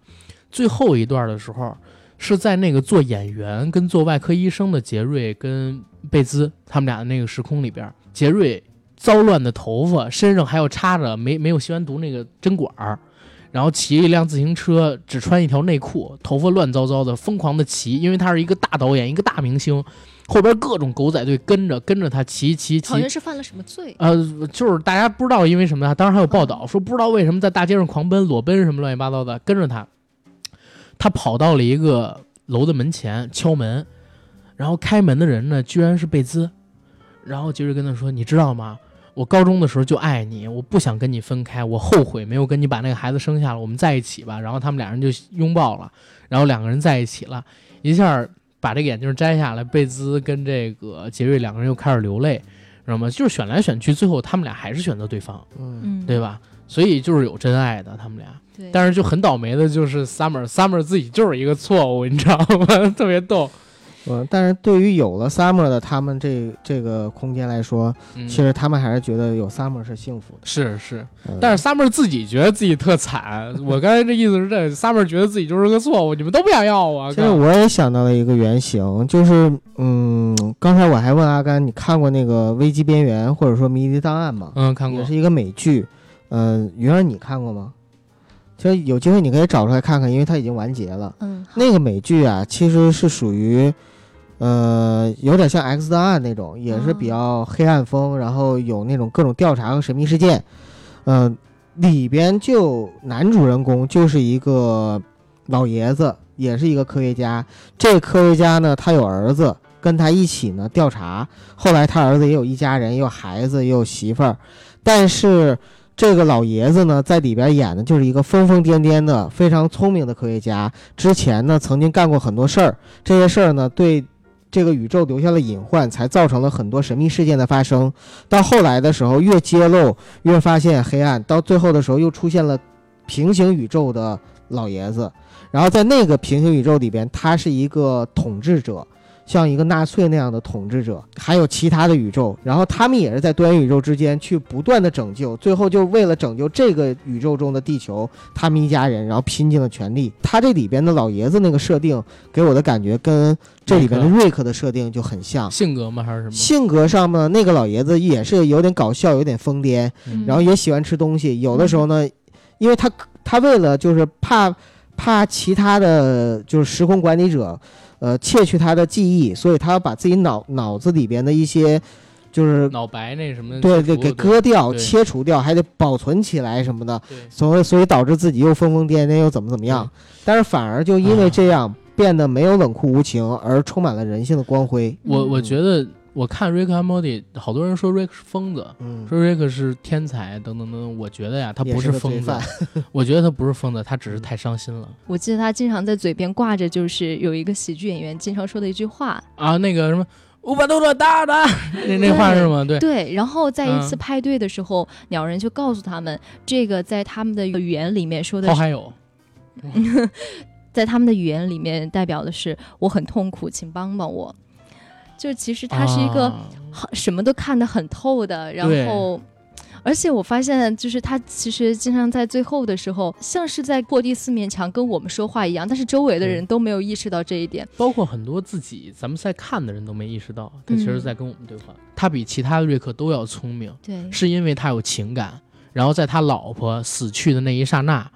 最后一段的时候是在那个做演员跟做外科医生的杰瑞跟贝兹他们俩的那个时空里边，杰瑞糟乱的头发，身上还有插着没没有吸完毒那个针管儿，然后骑一辆自行车，只穿一条内裤，头发乱糟糟的，疯狂的骑，因为他是一个大导演，一个大明星，后边各种狗仔队跟着跟着他骑骑骑好，像是犯了什么罪？呃，就是大家不知道因为什么呀，当时还有报道说不知道为什么在大街上狂奔、裸奔什么乱七八糟的，跟着他，他跑到了一个楼的门前敲门，然后开门的人呢居然是贝兹，然后杰瑞跟他说：“你知道吗？我高中的时候就爱你，我不想跟你分开，我后悔没有跟你把那个孩子生下来，我们在一起吧。”然后他们俩人就拥抱了，然后两个人在一起了，一下把这个眼镜摘下来，贝兹跟这个杰瑞两个人又开始流泪。知道吗？就是选来选去，最后他们俩还是选择对方，嗯，对吧？所以就是有真爱的，他们俩。对，但是就很倒霉的，就是 Summer，Summer 自己就是一个错误，你知道吗？<laughs> 特别逗。嗯，但是对于有了 Summer 的他们这这个空间来说，嗯其实他们还是觉得有 Summer 是幸福的。是是，嗯但是 Summer 自己觉得自己特惨。<laughs> 我刚才这意思是这，Summer 觉得自己就是个错误，你们都不想要我。其实我也想到了一个原型，就是嗯，刚才我还问阿甘，你看过那个《危机边缘》或者说《迷离档案》吗？嗯看过也是一个美剧。嗯，云儿你看过吗？其实有机会你可以找出来看看，因为它已经完结了。嗯，那个美剧啊，其实是属于，呃，有点像《X 档案》那种，也是比较黑暗风，然后有那种各种调查和神秘事件。嗯、里边就男主人公就是一个老爷子，也是一个科学家。这个科学家呢，他有儿子，跟他一起呢调查。后来他儿子也有一家人，也有孩子，也有媳妇儿，但是。这个老爷子呢，在里边演的就是一个疯疯癫癫的、非常聪明的科学家。之前呢，曾经干过很多事儿，这些事儿呢，对这个宇宙留下了隐患，才造成了很多神秘事件的发生。到后来的时候，越揭露越发现黑暗，到最后的时候，又出现了平行宇宙的老爷子。然后在那个平行宇宙里边，他是一个统治者，像一个纳粹那样的统治者，还有其他的宇宙，然后他们也是在多元宇宙之间去不断的拯救，最后就为了拯救这个宇宙中的地球，他们一家人然后拼尽了全力。他这里边的老爷子那个设定给我的感觉跟这里边的瑞克的设定就很像，性格吗？还是什么？性格上呢，那个老爷子也是有点搞笑，有点疯癫，嗯。然后也喜欢吃东西，有的时候呢，因为他他为了就是怕怕其他的就是时空管理者，呃，窃取他的记忆，所以他要把自己脑脑子里边的一些就是脑白那什么对对给割掉、切除掉，还得保存起来什么的，所以所以导致自己又疯疯癫癫又怎么怎么样，但是反而就因为这样变得没有冷酷无情，而充满了人性的光辉。我我嗯觉得我看 Rick and Morty，好多人说 Rick 是疯子，嗯，说 Rick 是天才等等等等。我觉得呀，他不是疯子，<laughs> <laughs> 我觉得他不是疯子，他只是太伤心了我记得他经常在嘴边挂着，就是有一个喜剧演员经常说的一句话，啊。那个什么五百多多大的那那话是吗？对，对。然后在一次嗯派对的时候，鸟人就告诉他们，这个在他们的语言里面说的是，后还有在他们的语言里面代表的是我很痛苦，请帮帮我。就其实他是一个什么都看得很透的，然后。而且我发现，就是他其实经常在最后的时候，像是在过第四面墙跟我们说话一样，但是周围的人都没有意识到这一点。包括很多自己咱们在看的人都没意识到，他其实嗯在跟我们对话。他比其他的瑞克都要聪明，对，是因为他有情感。然后在他老婆死去的那一刹那，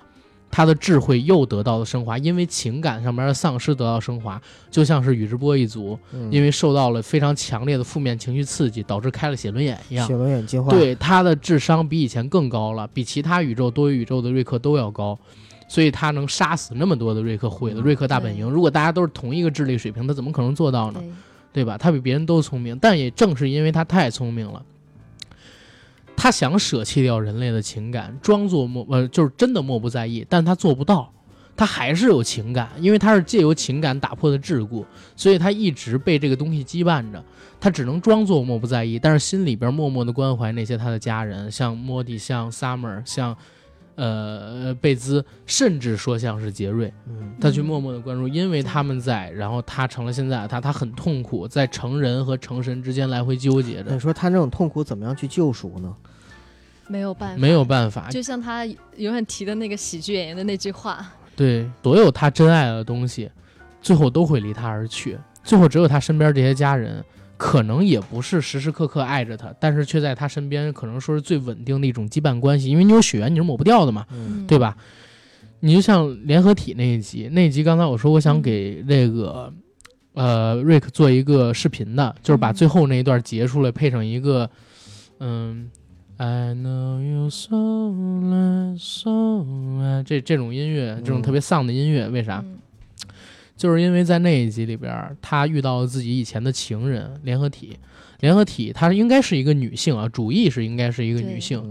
他的智慧又得到了升华，因为情感上面的丧失得到升华，就像是宇智波一族，嗯因为受到了非常强烈的负面情绪刺激，导致开了写轮眼一样写。轮眼进化，对他的智商比以前更高了，比其他宇宙多元宇宙的瑞克都要高，所以他能杀死那么多的瑞克，毁了瑞克大本营。对如果大家都是同一个智力水平，他怎么可能做到呢？对，对吧？他比别人都聪明，但也正是因为他太聪明了，他想舍弃掉人类的情感，装作漠呃，就是真的漠不在意，但他做不到，他还是有情感，因为他是借由情感打破的桎梏，所以他一直被这个东西羁绊着，他只能装作漠不在意，但是心里边默默的关怀那些他的家人，像莫蒂，像 Summer，像呃贝兹，甚至说像是杰瑞，嗯，他去默默的关注，因为他们在，然后他成了现在的他，他很痛苦，在成人和成神之间来回纠结着，你说他这种痛苦怎么样去救赎呢？没有办法，没有办法。就像他永远提的那个喜剧演员的那句话，对，所有他真爱的东西，最后都会离他而去，最后只有他身边这些家人，可能也不是时时刻刻爱着他，但是却在他身边，可能说是最稳定的一种羁绊关系，因为你有血缘，你是抹不掉的嘛。嗯对吧？你就像联合体那一集，那一集刚才我说我想给那个、呃瑞克做一个视频的，就是把嗯最后那一段截出来，配上一个嗯，I know you so much so much 这这种音乐，这种嗯特别丧的音乐，为啥？嗯就是因为在那一集里边儿，他遇到了自己以前的情人联合体。联合体，她应该是一个女性啊，主意是应该是一个女性。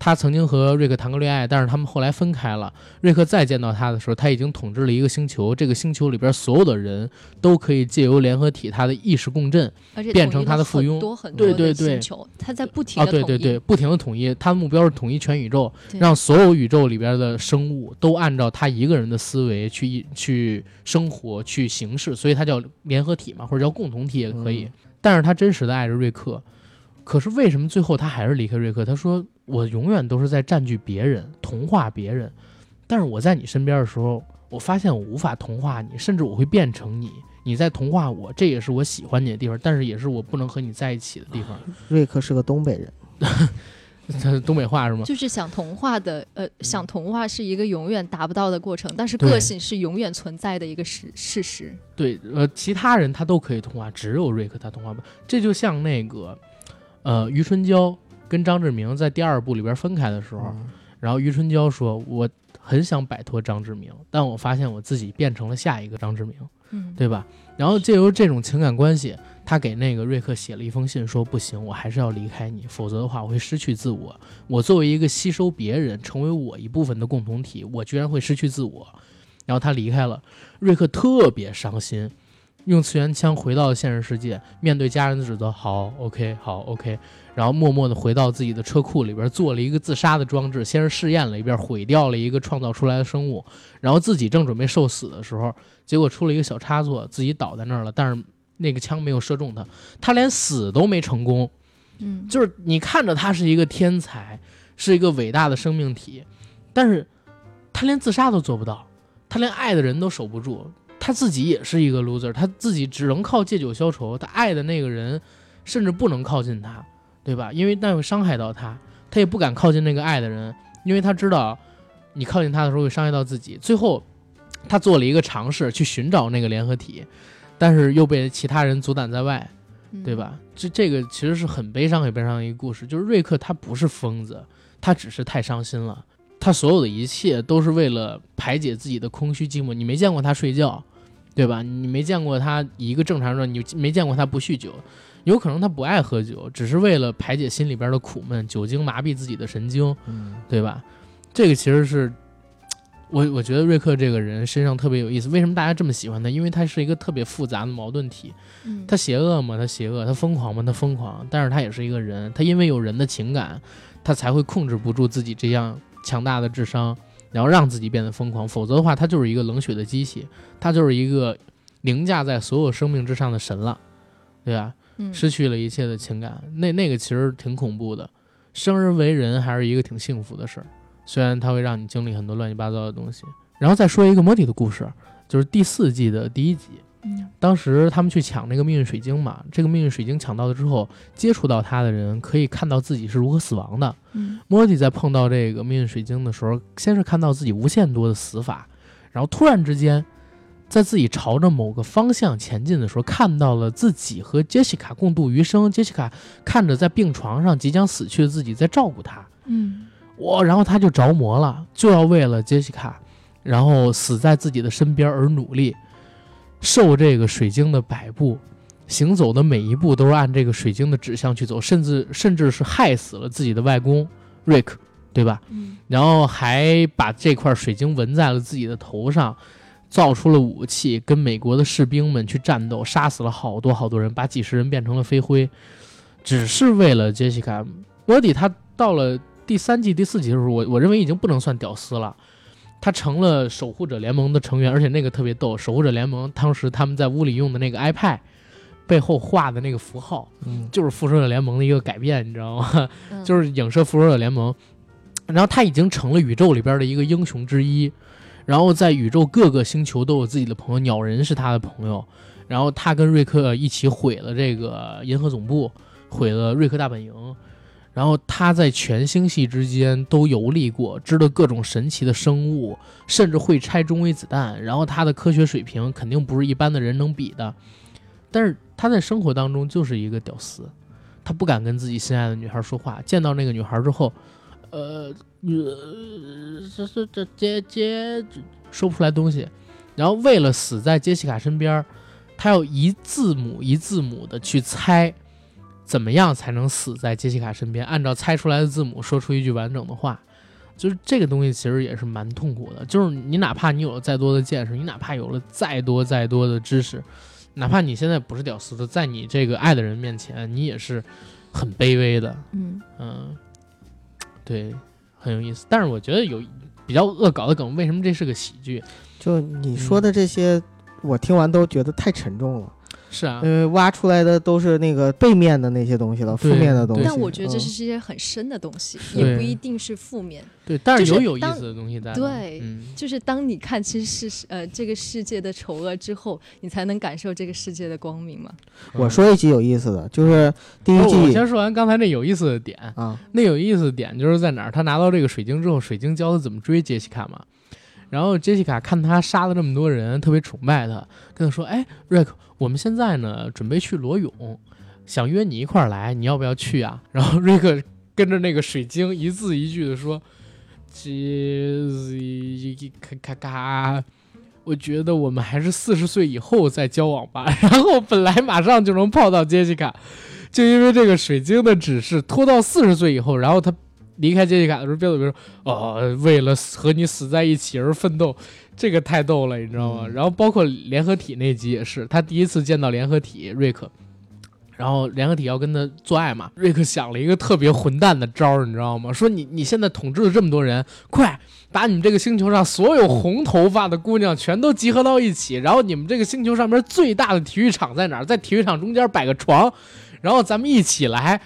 嗯他曾经和瑞克谈过恋爱，但是他们后来分开了。瑞克再见到他的时候，他已经统治了一个星球，这个星球里边所有的人都可以借由联合体他的意识共振变成他的附庸。多很多对对对。星球，他在不停啊，对对对，不停的统一，他的目标是统一全宇宙，让所有宇宙里边的生物都按照他一个人的思维去去生活、去行事，所以他叫联合体嘛，或者叫共同体也可以。嗯。但是他真实的爱着瑞克，可是为什么最后他还是离开瑞克？他说：“我永远都是在占据别人，同化别人，但是我在你身边的时候，我发现我无法同化你，甚至我会变成你。”你在同化我，这也是我喜欢你的地方，但是也是我不能和你在一起的地方。<laughs> 瑞克是个东北人，<laughs> 他是东北话是吗？<laughs> 就是想同化的，呃，想同化是一个永远达不到的过程，但是个性是永远存在的一个事事实。对，呃，其他人他都可以同化，只有瑞克他同化不。这就像那个，呃，余春娇跟张志明在第二部里边分开的时候，嗯然后余春娇说：“我很想摆脱张志明，但我发现我自己变成了下一个张志明，嗯，对吧？”然后借由这种情感关系，他给那个瑞克写了一封信，说：“不行，我还是要离开你，否则的话我会失去自我。我作为一个吸收别人、成为我一部分的共同体，我居然会失去自我。”然后他离开了，瑞克特别伤心，用次元枪回到了现实世界，面对家人的指责，好，OK，好，OK，然后默默地回到自己的车库里边，做了一个自杀的装置，先是试验了一遍，毁掉了一个创造出来的生物，然后自己正准备受死的时候，结果出了一个小差错，自己倒在那儿了，但是那个枪没有射中他，他连死都没成功。嗯，就是你看着他是一个天才，是一个伟大的生命体，但是他连自杀都做不到，他连爱的人都守不住，他自己也是一个 loser，他自己只能靠借酒消愁，他爱的那个人甚至不能靠近他，对吧？因为那会伤害到他，他也不敢靠近那个爱的人，因为他知道你靠近他的时候会伤害到自己。最后，他做了一个尝试去寻找那个联合体，但是又被其他人阻挡在外。嗯对？吧？这这个其实是很悲伤、很悲伤的一个故事。就是瑞克他不是疯子，他只是太伤心了。他所有的一切都是为了排解自己的空虚寂寞。你没见过他睡觉，对吧？你没见过他一个正常人，你没见过他不酗酒。有可能他不爱喝酒，只是为了排解心里边的苦闷，酒精麻痹自己的神经，嗯对吧？这个其实是我我觉得瑞克这个人身上特别有意思。为什么大家这么喜欢他？因为他是一个特别复杂的矛盾体。嗯，他邪恶吗？他邪恶。他疯狂吗？他疯狂。但是他也是一个人，他因为有人的情感，他才会控制不住自己这样强大的智商，然后让自己变得疯狂。否则的话，它就是一个冷血的机器，它就是一个凌驾在所有生命之上的神了，对吧？嗯失去了一切的情感，那那个其实挺恐怖的。生而为人还是一个挺幸福的事儿，虽然它会让你经历很多乱七八糟的东西。然后再说一个莫蒂的故事，就是第四季的第一集。嗯当时他们去抢那个命运水晶嘛，这个命运水晶抢到了之后，接触到它的人可以看到自己是如何死亡的。嗯莫蒂在碰到这个命运水晶的时候，先是看到自己无限多的死法，然后突然之间，在自己朝着某个方向前进的时候，看到了自己和杰西卡共度余生。杰西卡看着在病床上即将死去的自己在照顾他，嗯哇，然后他就着魔了，就要为了杰西卡，然后死在自己的身边而努力，受这个水晶的摆布，行走的每一步都是按这个水晶的指向去走，甚至甚至是害死了自己的外公瑞克，对吧？嗯然后还把这块水晶纹在了自己的头上，造出了武器，跟美国的士兵们去战斗，杀死了好多好多人，把几十人变成了飞灰，只是为了杰西卡。莫迪他到了第三季、第四集的时候，我我认为已经不能算屌丝了。他成了守护者联盟的成员，而且那个特别逗。守护者联盟当时他们在屋里用的那个 iPad 背后画的那个符号，嗯就是复仇者联盟的一个改变，你知道吗？嗯就是影射复仇者联盟。然后他已经成了宇宙里边的一个英雄之一，然后在宇宙各个星球都有自己的朋友，鸟人是他的朋友。然后他跟瑞克一起毁了这个银河总部，毁了瑞克大本营。然后他在全星系之间都游历过，知道各种神奇的生物，甚至会拆中微子弹。然后他的科学水平肯定不是一般的人能比的。但是他在生活当中就是一个屌丝，他不敢跟自己心爱的女孩说话。见到那个女孩之后，呃，呃，这这这姐姐说不出来东西。然后为了死在杰西卡身边，他要一字母一字母的去猜，怎么样才能死在杰西卡身边？按照猜出来的字母说出一句完整的话。就是这个东西其实也是蛮痛苦的。就是你哪怕你有了再多的见识，你哪怕有了再多再多的知识，哪怕你现在不是屌丝的，在你这个爱的人面前，你也是很卑微的。嗯嗯，对，很有意思。但是我觉得有比较恶搞的梗，为什么这是个喜剧？就你说的这些，我听完都觉得太沉重了。是啊，呃，挖出来的都是那个背面的那些东西了，负面的东西。但我觉得这嗯是一些很深的东西，是也不一定是负面。对，但是就有有意思的东西在。对嗯，就是当你看其实是呃这个世界的丑恶之后，你才能感受这个世界的光明嘛。我说一集有意思的，就是第一哦我季先说完刚才那有意思的点，啊，那有意思的点就是在哪儿？他拿到这个水晶之后，水晶教他怎么追杰西卡嘛。然后杰西卡看他杀了这么多人，特别崇拜他，跟他说：“哎，瑞克，我们现在呢准备去裸泳，想约你一块儿来，你要不要去啊？” <laughs> 然后瑞克跟着那个水晶一字一句的说：“杰咔咔咔。”我觉得我们还是四十岁以后再交往吧。<laughs> 然后本来马上就能泡到杰西卡，就因为这个水晶的指示，拖到四十岁以后，然后他离开杰西卡的时候，边走边说：“哦，为了和你死在一起而奋斗。”这个太逗了，你知道吗？嗯然后包括联合体那集也是，他第一次见到联合体瑞克，然后联合体要跟他做爱嘛。瑞克想了一个特别混蛋的招儿，你知道吗？说你你现在统治了这么多人，快把你们这个星球上所有红头发的姑娘全都集合到一起，然后你们这个星球上面最大的体育场在哪儿？在体育场中间摆个床，然后咱们一起来。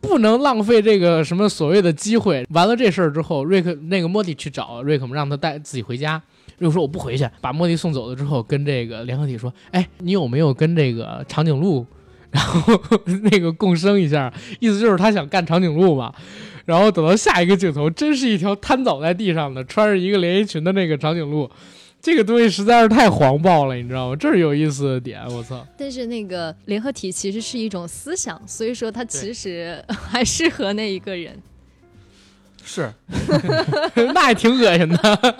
不能浪费这个什么所谓的机会。完了这事儿之后，瑞克那个莫蒂去找瑞克嘛，让他带自己回家。瑞克说我不回去，把莫蒂送走了之后，跟这个联合体说：“哎，你有没有跟这个长颈鹿，<laughs> 然后 <laughs> 那个共生一下？意思就是他想干长颈鹿嘛。”然后等到下一个镜头，真是一条瘫倒在地上的、穿着一个连衣裙的那个长颈鹿。这个东西实在是太黄暴了，你知道吗？这是有意思的点，我操！但是那个联合体其实是一种思想，所以说它其实 <laughs> 还适合那一个人。是，那也挺恶心的。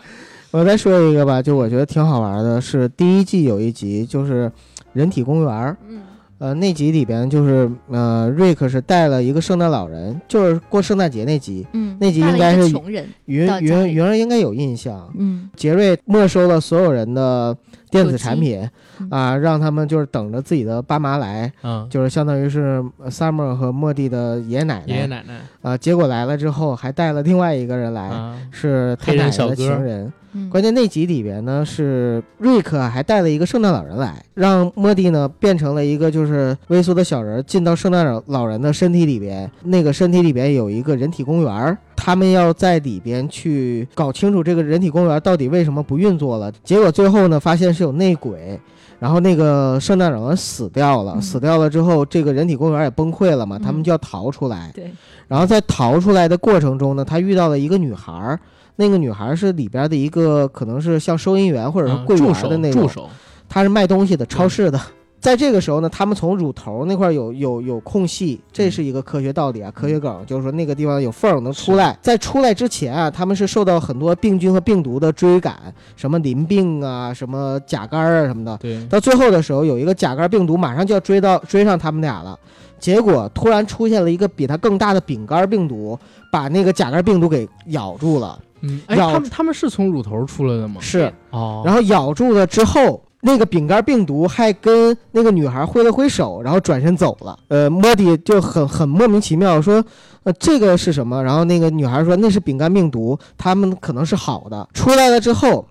我再说一个吧，就我觉得挺好玩的，是第一季有一集就是人体公园。嗯。呃，那集里边就是呃，瑞克是带了一个圣诞老人，就是过圣诞节那集。嗯，那集应该是穷人。云云云儿应该有印象。嗯，杰瑞没收了所有人的电子产品，啊，让他们就是等着自己的爸妈来。嗯，就是相当于是 Summer 和莫蒂的爷爷奶奶。爷爷奶奶。啊，结果来了之后还带了另外一个人来，是他奶奶的情人。关键那集里边呢，是瑞克还带了一个圣诞老人来，让莫蒂呢变成了一个就是微缩的小人，进到圣诞老老人的身体里边。那个身体里边有一个人体公园，他们要在里边去搞清楚这个人体公园到底为什么不运作了。结果最后呢，发现是有内鬼，然后那个圣诞老人死掉了，死掉了之后，这个人体公园也崩溃了嘛，他们就要逃出来。对，然后在逃出来的过程中呢，他遇到了一个女孩。那个女孩是里边的一个，可能是像收银员或者是柜员的那种，助手，她是卖东西的，超市的。在这个时候呢，他们从乳头那块有有有空隙，这是一个科学道理啊，科学梗，就是说那个地方有缝能出来。在出来之前啊，他们是受到很多病菌和病毒的追赶，什么淋病啊，什么甲肝啊什么的。对。到最后的时候，有一个甲肝病毒马上就要追到追上他们俩了，结果突然出现了一个比它更大的丙肝病毒，把那个甲肝病毒给咬住了。嗯，哎，他们他们是从乳头出来的吗？是哦。然后咬住了之后，那个饼干病毒还跟那个女孩挥了挥手，然后转身走了。呃，莫迪就很很莫名其妙说，呃，这个是什么？然后那个女孩说那是饼干病毒，他们可能是好的。出来了之后，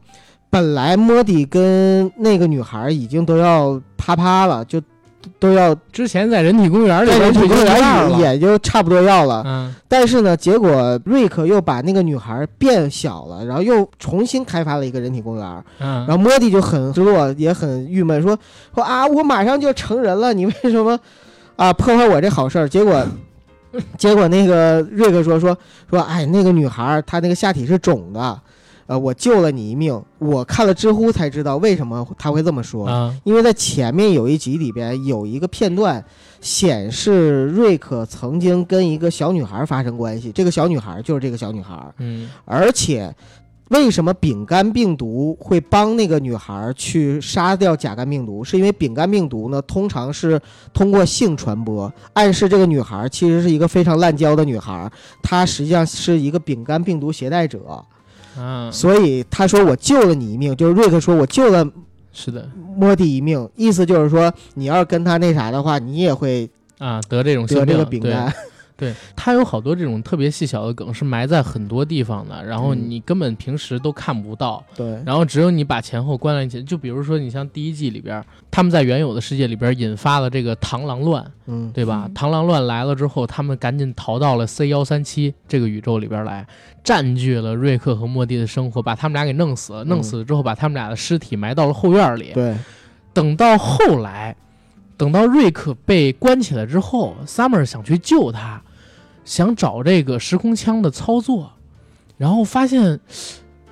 本来莫迪跟那个女孩已经都要啪啪了，就。都要之前在人体公园里，在人体公园里也就差不多要了。嗯，但是呢，结果瑞克又把那个女孩变小了，然后又重新开发了一个人体公园。嗯，然后莫蒂就很失落，也很郁闷，说说啊，我马上就成人了，你为什么啊破坏我这好事儿？结果，结果那个瑞克说说说，哎，那个女孩她那个下体是肿的。呃，我救了你一命。我看了知乎才知道为什么他会这么说。因为在前面有一集里边有一个片段，显示瑞克曾经跟一个小女孩发生关系。这个小女孩就是这个小女孩。嗯。而且，为什么丙肝病毒会帮那个女孩去杀掉甲肝病毒？是因为丙肝病毒呢，通常是通过性传播，暗示这个女孩其实是一个非常滥交的女孩，她实际上是一个丙肝病毒携带者。嗯，所以他说我救了你一命，就是瑞克说我救了，是的，莫蒂一命，意思就是说你要是跟他那啥的话，你也会啊得这种得这个丙肝。对它有好多这种特别细小的梗，是埋在很多地方的，然后你根本平时都看不到。对，然后只有你把前后关联起来，就比如说你像第一季里边，他们在原有的世界里边引发了这个螳螂乱，嗯，对吧？螳螂乱来了之后，他们赶紧逃到了 C 幺三七这个宇宙里边来，占据了瑞克和莫蒂的生活，把他们俩给弄死了。弄死了之后，把他们俩的尸体埋到了后院里。对，等到后来，等到瑞克被关起来之后，Summer 想去救他。想找这个时空枪的操作，然后发现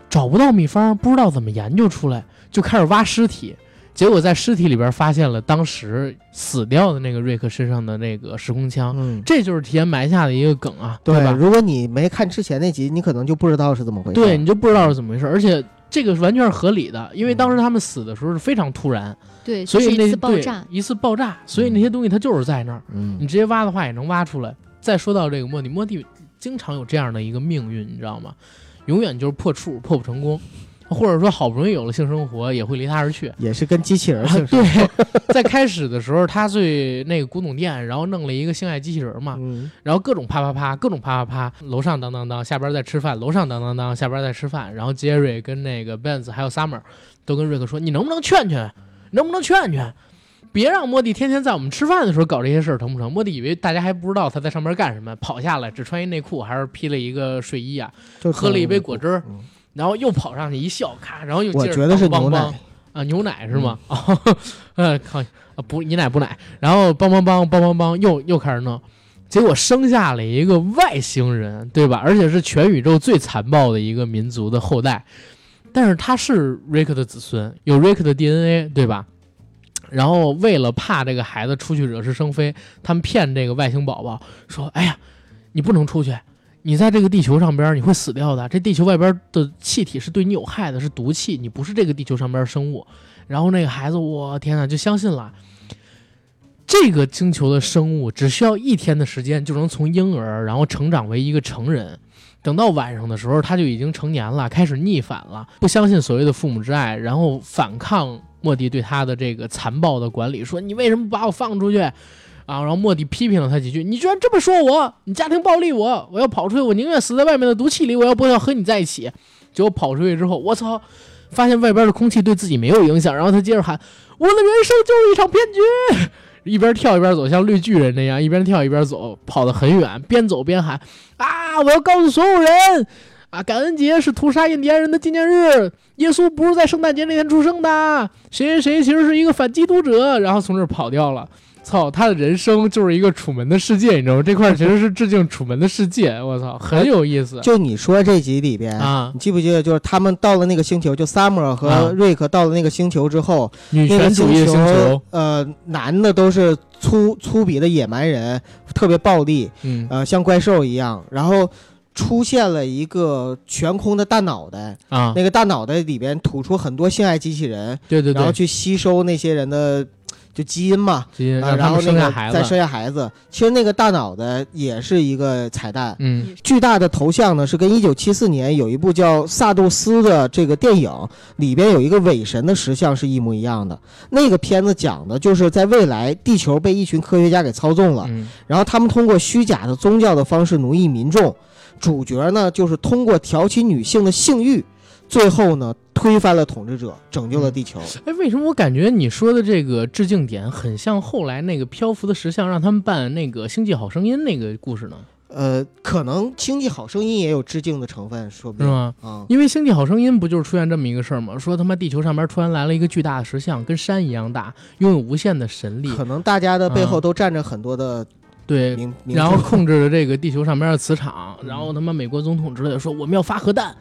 找不到秘方，不知道怎么研究出来，就开始挖尸体。结果在尸体里边发现了当时死掉的那个瑞克身上的那个时空枪。嗯，这就是提前埋下的一个梗啊，对吧？如果你没看之前那集，你可能就不知道是怎么回事。对，你就不知道是怎么回事。而且这个完全是合理的，因为当时他们死的时候是非常突然。对，所以那次爆炸，一次爆炸，所以那些东西它就是在那儿。嗯，你直接挖的话也能挖出来。再说到这个莫蒂，莫蒂经常有这样的一个命运，你知道吗？永远就是破处，破不成功。或者说好不容易有了性生活，也会离他而去。也是跟机器人啊性对，<laughs> 在开始的时候，他最那个古董店，然后弄了一个性爱机器人嘛，嗯，然后各种啪啪啪，各种啪啪啪，楼上当当当，下边在吃饭，楼上当当当，下边在吃饭。然后杰瑞跟那个 Benz 还有 Summer 都跟瑞克说：“你能不能劝劝？能不能劝劝？别让莫蒂天天在我们吃饭的时候搞这些事儿，成不成？”莫蒂以为大家还不知道他在上面干什么，跑下来只穿一内裤，还是披了一个睡衣啊，就喝了一杯果汁儿嗯然后又跑上去一笑，咔，然后又接着我觉得是梆梆梆牛奶，啊，牛奶是吗？哦，呃，靠，啊不，你奶不奶，然后梆梆梆梆梆梆，又又开始弄，结果生下了一个外星人，对吧？而且是全宇宙最残暴的一个民族的后代，但是他是瑞克的子孙，有瑞克的 DNA，对吧？然后为了怕这个孩子出去惹是生非，他们骗这个外星宝宝说：“哎呀，你不能出去，你在这个地球上边你会死掉的，这地球外边的气体是对你有害的，是毒气，你不是这个地球上边的生物。”然后那个孩子，我天哪，就相信了。这个星球的生物只需要一天的时间，就能从婴儿然后成长为一个成人。等到晚上的时候，他就已经成年了，开始逆反了，不相信所谓的父母之爱，然后反抗莫蒂对他的这个残暴的管理，说你为什么把我放出去？啊，然后莫蒂批评了他几句，你居然这么说我，你家庭暴力我，我要跑出去，我宁愿死在外面的毒气里，我要不要和你在一起？结果跑出去之后，我操，发现外边的空气对自己没有影响，然后他接着喊，我的人生就是一场骗局。一边跳一边走，像绿巨人那样，一边跳一边走，跑得很远，边走边喊：“啊！我要告诉所有人，啊，感恩节是屠杀印第安人的纪念日，耶稣不是在圣诞节那天出生的，谁谁谁其实是一个反基督者。”然后从这儿跑掉了。操，他的人生就是一个楚门的世界，你知道吗？这块其实是致敬楚门的世界，我操，很有意思就你说这集里边。啊！你记不记得，就是他们到了那个星球，就 Summer 啊和瑞克到了那个星球之后，女那个权主义的星球，呃，男的都是粗粗鄙的野蛮人，特别暴力，嗯呃，像怪兽一样。然后出现了一个悬空的大脑袋，啊，那个大脑袋里边吐出很多性爱机器人，对对对，然后去吸收那些人的就基因嘛，然后那个生下孩子，再生下孩子。其实那个大脑袋也是一个彩蛋。嗯巨大的头像呢，是跟一九七四年有一部叫《萨杜斯》的这个电影里边有一个伪神的石像是一模一样的。那个片子讲的就是在未来地球被一群科学家给操纵了，嗯然后他们通过虚假的宗教的方式奴役民众。主角呢，就是通过挑起女性的性欲，最后呢推翻了统治者，拯救了地球。哎，为什么我感觉你说的这个致敬点很像后来那个漂浮的石像让他们办那个《星际好声音》那个故事呢？呃，可能《星际好声音》也有致敬的成分，说不定是吗？啊。因为《星际好声音》不就是出现这么一个事儿吗？说他妈地球上面突然来了一个巨大的石像，跟山一样大，拥有无限的神力，可能大家的背后嗯都站着很多的对，然后控制了这个地球上边的磁场，嗯然后他妈美国总统之类的说我们要发核弹，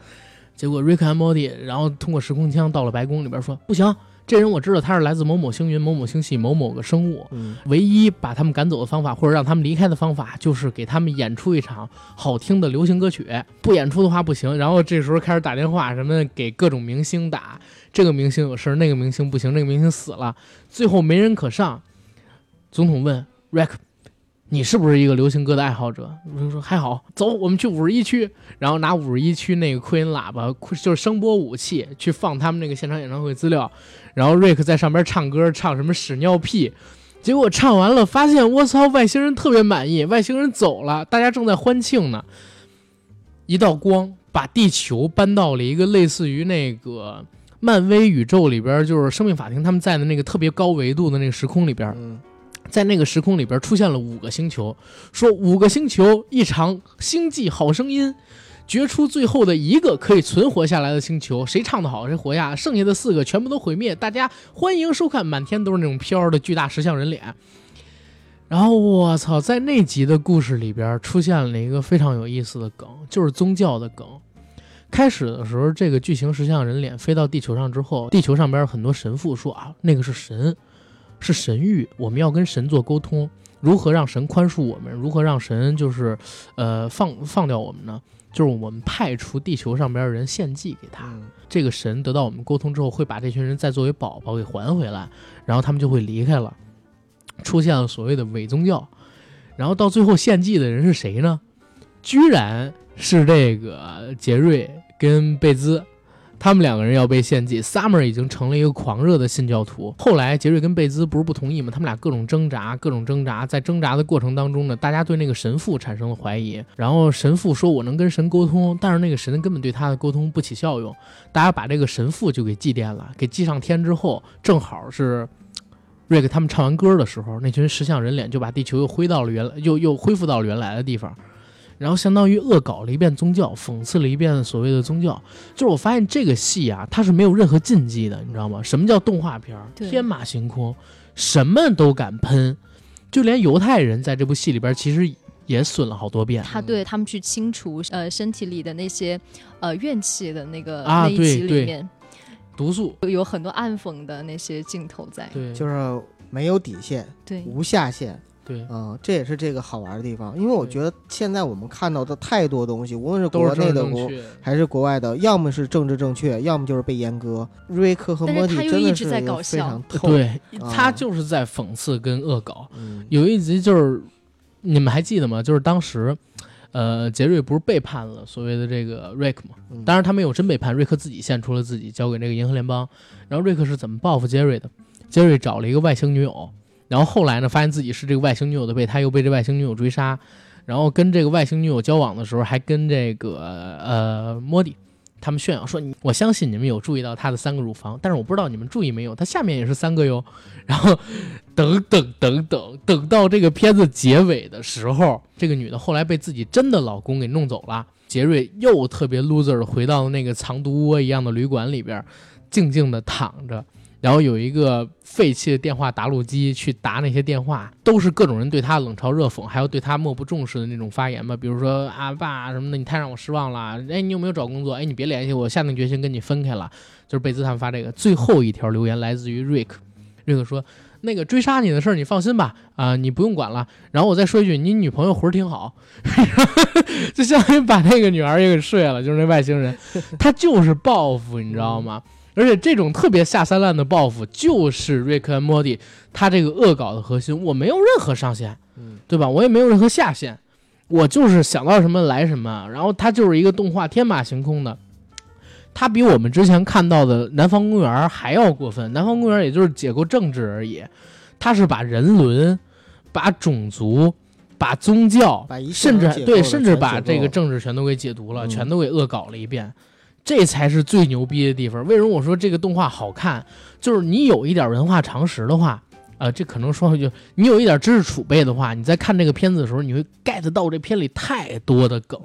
结果瑞克和莫蒂然后通过时空枪到了白宫里边说不行，这人我知道他是来自某某星云、某某星系、某某个生物，嗯，唯一把他们赶走的方法，或者让他们离开的方法，就是给他们演出一场好听的流行歌曲。不演出的话不行。然后这时候开始打电话，什么给各种明星打，这个明星有事，那个明星不行，那个明星死了，最后没人可上。总统问 Rick：“ 你是不是一个流行歌的爱好者？”我就说：“还好，走，我们去五十一区，然后拿五十一区那个扩音喇叭，就是声波武器，去放他们那个现场演唱会资料。然后瑞克在上边唱歌，唱什么屎尿屁。”结果唱完了，发现我操，外星人特别满意，外星人走了，大家正在欢庆呢。一道光把地球搬到了一个类似于那个漫威宇宙里边，就是生命法庭他们在的那个特别高维度的那个时空里边，在那个时空里边出现了五个星球，说五个星球一场星际好声音，决出最后的一个可以存活下来的星球，谁唱得好谁活下，剩下的四个全部都毁灭。大家欢迎收看，满天都是那种飘的巨大石像人脸。然后我操，在那集的故事里边出现了一个非常有意思的梗，就是宗教的梗。开始的时候，这个巨型石像人脸飞到地球上之后，地球上边很多神父说啊，那个是神，是神谕，我们要跟神做沟通，如何让神宽恕我们？如何让神就是，呃，放放掉我们呢？就是我们派出地球上边的人献祭给他，嗯这个神得到我们沟通之后，会把这群人再作为宝宝给还回来，然后他们就会离开了，出现了所谓的伪宗教，然后到最后献祭的人是谁呢？居然是这个杰瑞跟贝兹，他们两个人要被献祭，Summer 已经成了一个狂热的信教徒。后来杰瑞跟贝兹不是不同意吗？他们俩各种挣扎，各种挣扎，在挣扎的过程当中呢，大家对那个神父产生了怀疑。然后神父说：“我能跟神沟通，但是那个神根本对他的沟通不起效用。”大家把这个神父就给祭奠了，给祭上天之后，正好是瑞克他们唱完歌的时候，那群石像人脸就把地球又挥到了原来，又又恢复到了原来的地方。然后相当于恶搞了一遍宗教，讽刺了一遍所谓的宗教。就是我发现这个戏啊，它是没有任何禁忌的，你知道吗？什么叫动画片儿？天马行空，什么都敢喷，就连犹太人在这部戏里边其实也损了好多遍。他对他们去清除呃身体里的那些呃怨气的那个、啊那一集对对里面毒素，有很多暗讽的那些镜头在。对，就是没有底线，对，无下限。对，嗯，这也是这个好玩的地方，因为我觉得现在我们看到的太多东西，无论是国内的国。还是国外的，要么是政治正确，要么就是被阉割。瑞克和莫蒂一直真的是非在搞笑常透。对，啊他就是在讽刺跟恶搞。嗯，有一集就是你们还记得吗？就是当时，呃，杰瑞不是背叛了所谓的这个瑞克吗？嗯当然他没有真背叛，瑞克自己献出了自己，交给那个银河联邦。然后瑞克是怎么报复杰瑞的？杰瑞找了一个外星女友，然后后来呢，发现自己是这个外星女友的备胎，又被这外星女友追杀。然后跟这个外星女友交往的时候，还跟这个呃莫蒂他们炫耀说：“我相信你们有注意到她的三个乳房，但是我不知道你们注意没有，她下面也是三个哟。”然后等等等等等到这个片子结尾的时候，这个女的后来被自己真的老公给弄走了。杰瑞又特别 loser 的回到了那个藏毒窝一样的旅馆里边，静静的躺着。然后有一个废弃的电话打录机去打那些电话，都是各种人对他冷嘲热讽，还有对他漠不重视的那种发言吧。比如说啊爸什么的，你太让我失望了。哎，你有没有找工作？哎，你别联系我，下定决心跟你分开了。就是贝兹他们发这个最后一条留言来自于瑞克，瑞克说那个追杀你的事儿你放心吧，啊、你不用管了。然后我再说一句，你女朋友魂儿挺好，<laughs> 就相当于把那个女孩也给睡了，就是那外星人，他就是报复，你知道吗？而且这种特别下三滥的报复，就是瑞克和莫蒂他这个恶搞的核心。我没有任何上限，嗯对吧？我也没有任何下限，我就是想到什么来什么。然后他就是一个动画，天马行空的。他比我们之前看到的《南方公园》还要过分，《南方公园》也就是解构政治而已，他是把人伦、把种族、把宗教，把甚至对，甚至把这个政治全都给解读了，嗯全都给恶搞了一遍。这才是最牛逼的地方。为什么我说这个动画好看？就是你有一点文化常识的话，呃，这可能说回去，你有一点知识储备的话，你在看这个片子的时候，你会 get 到这片里太多的梗，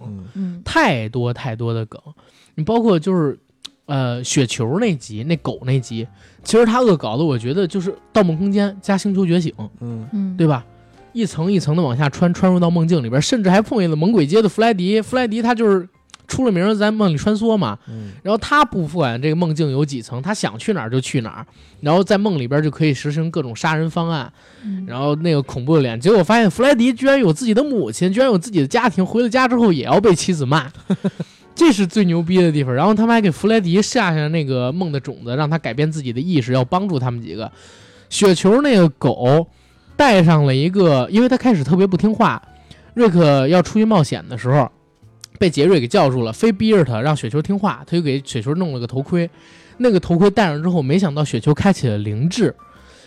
太多太多的梗。你包括就是，呃，雪球那集，那狗那集，其实他恶搞的，我觉得就是《盗梦空间》加《星球觉醒》，嗯嗯，对吧？一层一层的往下穿，穿入到梦境里边，甚至还碰见了猛鬼街的弗莱迪。弗莱迪他就是出了名儿在梦里穿梭嘛，嗯然后他不管这个梦境有几层，他想去哪儿就去哪儿，然后在梦里边就可以实行各种杀人方案。嗯然后那个恐怖的脸，结果发现弗莱迪居然有自己的母亲，居然有自己的家庭，回了家之后也要被妻子骂，<laughs> 这是最牛逼的地方。然后他们还给弗莱迪下下那个梦的种子，让他改变自己的意识，要帮助他们几个。雪球那个狗带上了一个，因为他开始特别不听话，瑞克要出去冒险的时候，被杰瑞给叫住了，非逼着他让雪球听话，他就给雪球弄了个头盔。那个头盔戴上之后，没想到雪球开启了灵智，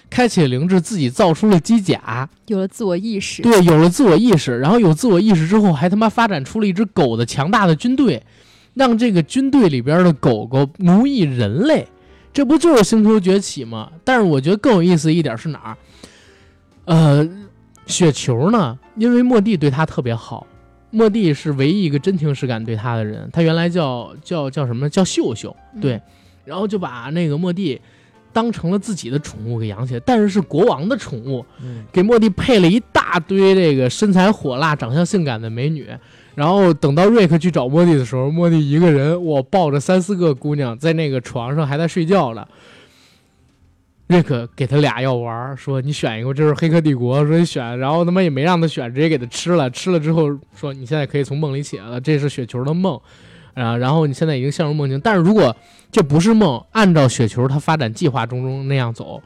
开启了灵智，自己造出了机甲，有了自我意识。对，有了自我意识，然后有自我意识之后，还他妈发展出了一只狗的强大的军队，让这个军队里边的狗狗奴役人类，这不就是星球崛起吗？但是我觉得更有意思一点是哪儿？呃，雪球呢，因为莫蒂对他特别好，莫蒂是唯一一个真情实感对他的人，他原来叫叫叫什么叫秀秀，嗯对，然后就把那个莫蒂当成了自己的宠物给养起来，但是是国王的宠物，嗯给莫蒂配了一大堆这个身材火辣、长相性感的美女。然后等到瑞克去找莫蒂的时候，莫蒂一个人，我抱着三四个姑娘在那个床上还在睡觉呢。瑞克给他俩药丸儿，说你选一个，这是《黑客帝国》，说你选，然后他妈也没让他选，直接给他吃了。吃了之后说你现在可以从梦里起来了，这是雪球的梦，啊，然后你现在已经陷入梦境。但是如果这不是梦，按照雪球他发展计划中中那样走，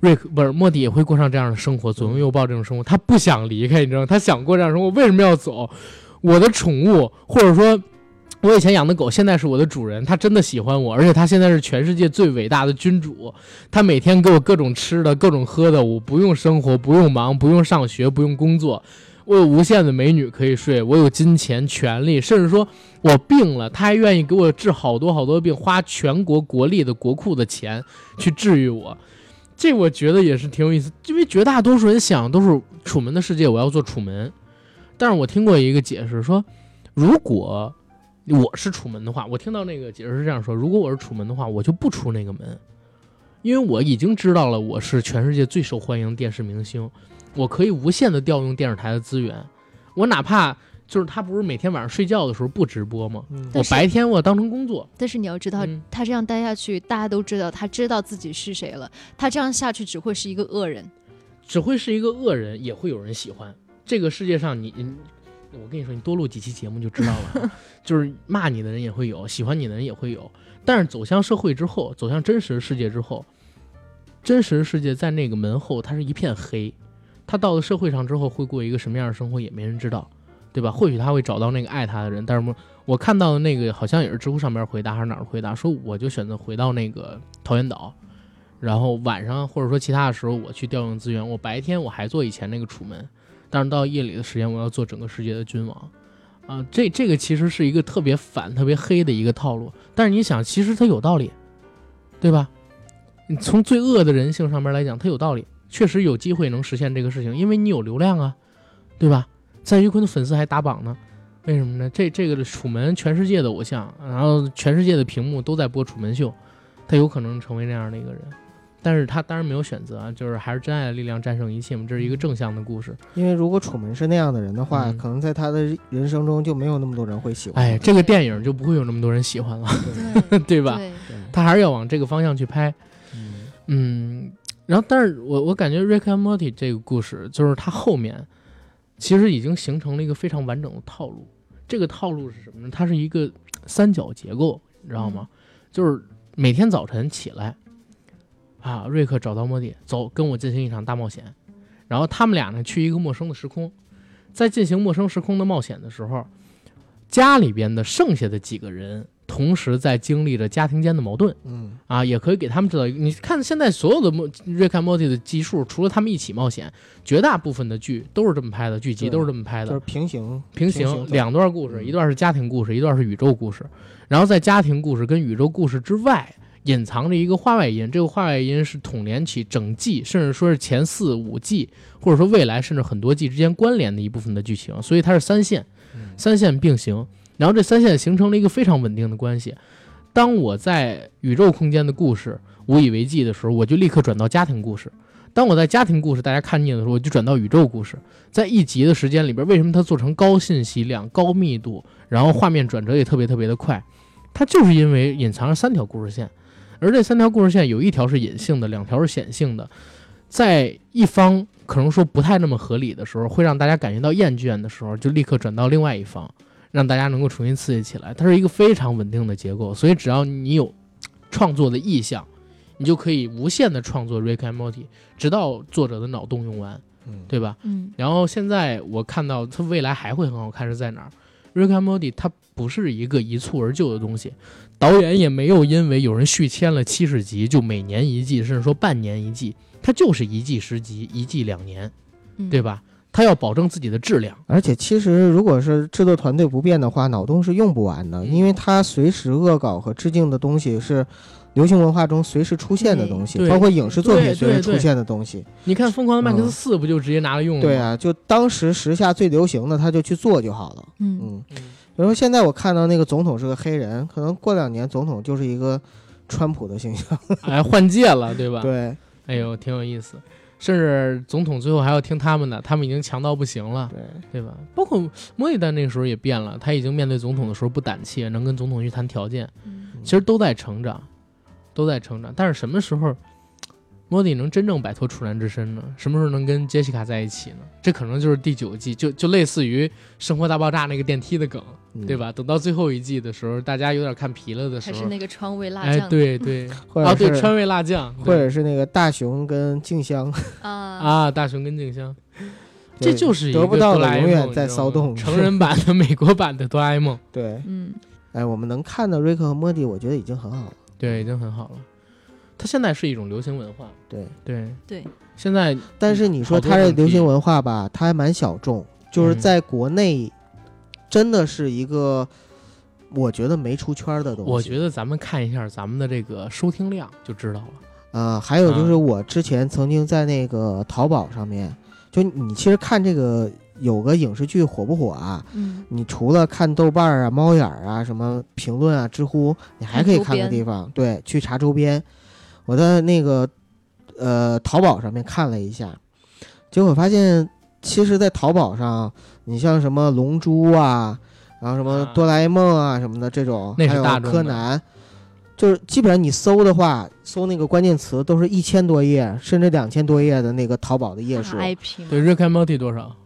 瑞克不是莫蒂也会过上这样的生活，左拥右抱这种生活。他不想离开，你知道吗？他想过这样生活，为什么要走？我的宠物，或者说我以前养的狗现在是我的主人，它真的喜欢我，而且它现在是全世界最伟大的君主。它每天给我各种吃的、各种喝的，我不用生活，不用忙，不用上学，不用工作，我有无限的美女可以睡，我有金钱、权利，甚至说我病了，它还愿意给我治好多好多病，花全国国力的国库的钱去治愈我。这我觉得也是挺有意思，因为绝大多数人想都是楚门的世界，我要做楚门。但是我听过一个解释说，如 <laughs> 果我是楚门的话，我听到那个解释是这样说：如果我是楚门的话，我就不出那个门，因为我已经知道了我是全世界最受欢迎的电视明星，我可以无限的调用电视台的资源，我哪怕就是他不是每天晚上睡觉的时候不直播吗？嗯我白天我当成工作，但是你要知道，嗯他这样待下去，大家都知道他知道自己是谁了。他这样下去只会是一个恶人。只会是一个恶人，也会有人喜欢。这个世界上你，你我跟你说，你多录几期节目就知道了，<laughs> 就是骂你的人也会有，喜欢你的人也会有。但是走向社会之后，走向真实世界之后，真实世界在那个门后，它是一片黑。他到了社会上之后，会过一个什么样的生活，也没人知道，对吧？或许他会找到那个爱他的人，但是我我看到的那个好像也是知乎上面回答还是哪儿回答，说我就选择回到那个桃源岛，然后晚上或者说其他的时候我去调用资源，我白天我还做以前那个楚门，但是到夜里的时间我要做整个世界的君王，啊，这这个其实是一个特别反、特别黑的一个套路。但是你想，其实它有道理，对吧？你从最恶的人性上面来讲，它有道理，确实有机会能实现这个事情，因为你有流量啊，对吧？在于坤的粉丝还打榜呢，为什么呢？这这个楚门全世界的偶像，然后全世界的屏幕都在播楚门秀，他有可能成为那样的一个人。但是他当然没有选择啊，就是还是真爱的力量战胜一切嘛，这是一个正向的故事。因为如果楚门是那样的人的话，嗯可能在他的人生中就没有那么多人会喜欢。哎，这个电影就不会有那么多人喜欢了，对 <laughs> 对吧？对，对，他还是要往这个方向去拍。嗯嗯，然后但是我我感觉《Rick and Morty》这个故事，就是它后面其实已经形成了一个非常完整的套路。这个套路是什么呢？它是一个三角结构，你知道吗？就是每天早晨起来，啊，瑞克找到莫蒂，走，跟我进行一场大冒险。然后他们俩呢去一个陌生的时空，在进行陌生时空的冒险的时候，家里边的剩下的几个人同时在经历着家庭间的矛盾。嗯啊，也可以给他们制造一个。你看现在所有的莫瑞克 Morty 的集数，除了他们一起冒险，绝大部分的剧都是这么拍的，剧集都是这么拍的就是的。平行平行行两段故事，嗯一段是家庭故事，一段是宇宙故事。然后在家庭故事跟宇宙故事之外，隐藏着一个画外音。这个画外音是统联起整季，甚至说是前四五季，或者说未来甚至很多季之间关联的一部分的剧情。所以它是三线，嗯三线并行。然后这三线形成了一个非常稳定的关系。当我在宇宙空间的故事无以为继的时候，我就立刻转到家庭故事；当我在家庭故事大家看腻的时候，我就转到宇宙故事。在一集的时间里边，为什么它做成高信息量、高密度，然后画面转折也特别特别的快？它就是因为隐藏着三条故事线，而这三条故事线有一条是隐性的，两条是显性的。在一方可能说不太那么合理的时候，会让大家感觉到厌倦的时候，就立刻转到另外一方。让大家能够重新刺激起来。它是一个非常稳定的结构，所以只要你有创作的意向，你就可以无限的创作 Rick and Morty，直到作者的脑洞用完，嗯对吧？嗯然后现在我看到它未来还会很好看是在哪儿？Rick and Morty 它不是一个一蹴而就的东西，导演也没有因为有人续签了七十集就每年一季，甚至说半年一季，它就是一季十集，一季两年，嗯，对吧？它要保证自己的质量。而且其实如果是制作团队不变的话，脑洞是用不完的，嗯因为它随时恶搞和致敬的东西是流行文化中随时出现的东西，对包括影视作品随时出现的东西。你看《疯狂的麦克斯嗯四》不就直接拿来用了吗？对啊，就当时时下最流行的，他就去做就好了。嗯比如说现在我看到那个总统是个黑人，可能过两年总统就是一个川普的形象。<laughs> 哎，换届了，对吧？，对哎呦，挺有意思。甚至总统最后还要听他们的，他们已经强到不行了，对，对吧？包括莫里丹那个时候也变了，他已经面对总统的时候不胆怯，能跟总统去谈条件，嗯其实都在成长，都在成长。但是什么时候莫迪能真正摆脱处男之身呢？什么时候能跟杰西卡在一起呢？这可能就是第九季，就就类似于《生活大爆炸》那个电梯的梗，嗯对？吧？等到最后一季的时候，大家有点看疲了的时候，还是那个川味辣哎，酱对对，<laughs> 或啊，对川味辣酱，或者是那个大雄跟静香，啊 <laughs> 啊，大雄跟静香，这就是一个得不到哆啦的 A 梦永远在骚动。成人版的美国版的哆啦 A 梦。对，嗯哎，我们能看到瑞克和莫蒂，我觉得已经很好了。对，已经很好了。它现在是一种流行文化，对，对。对，现在但是你说它这流行文化吧，它还蛮小众，就是嗯。在国内，真的是一个我觉得没出圈的东西。我觉得咱们看一下咱们的这个收听量就知道了。呃，还有就是啊我之前曾经在那个淘宝上面，就你其实看这个有个影视剧火不火啊？嗯，你除了看豆瓣儿啊、猫眼儿啊、什么评论啊、知乎，你还可以看个地方，对，去查周边。我在那个呃淘宝上面看了一下，结果发现，其实，在淘宝上，你像什么龙珠啊，然后什么啊哆啦 A 梦啊什么的这种，那是还有大柯南，就是基本上你搜的话，搜那个关键词都是一千多页，甚至两千多页的那个淘宝的页数，<laughs> IP 对，Rick and Morty 多少？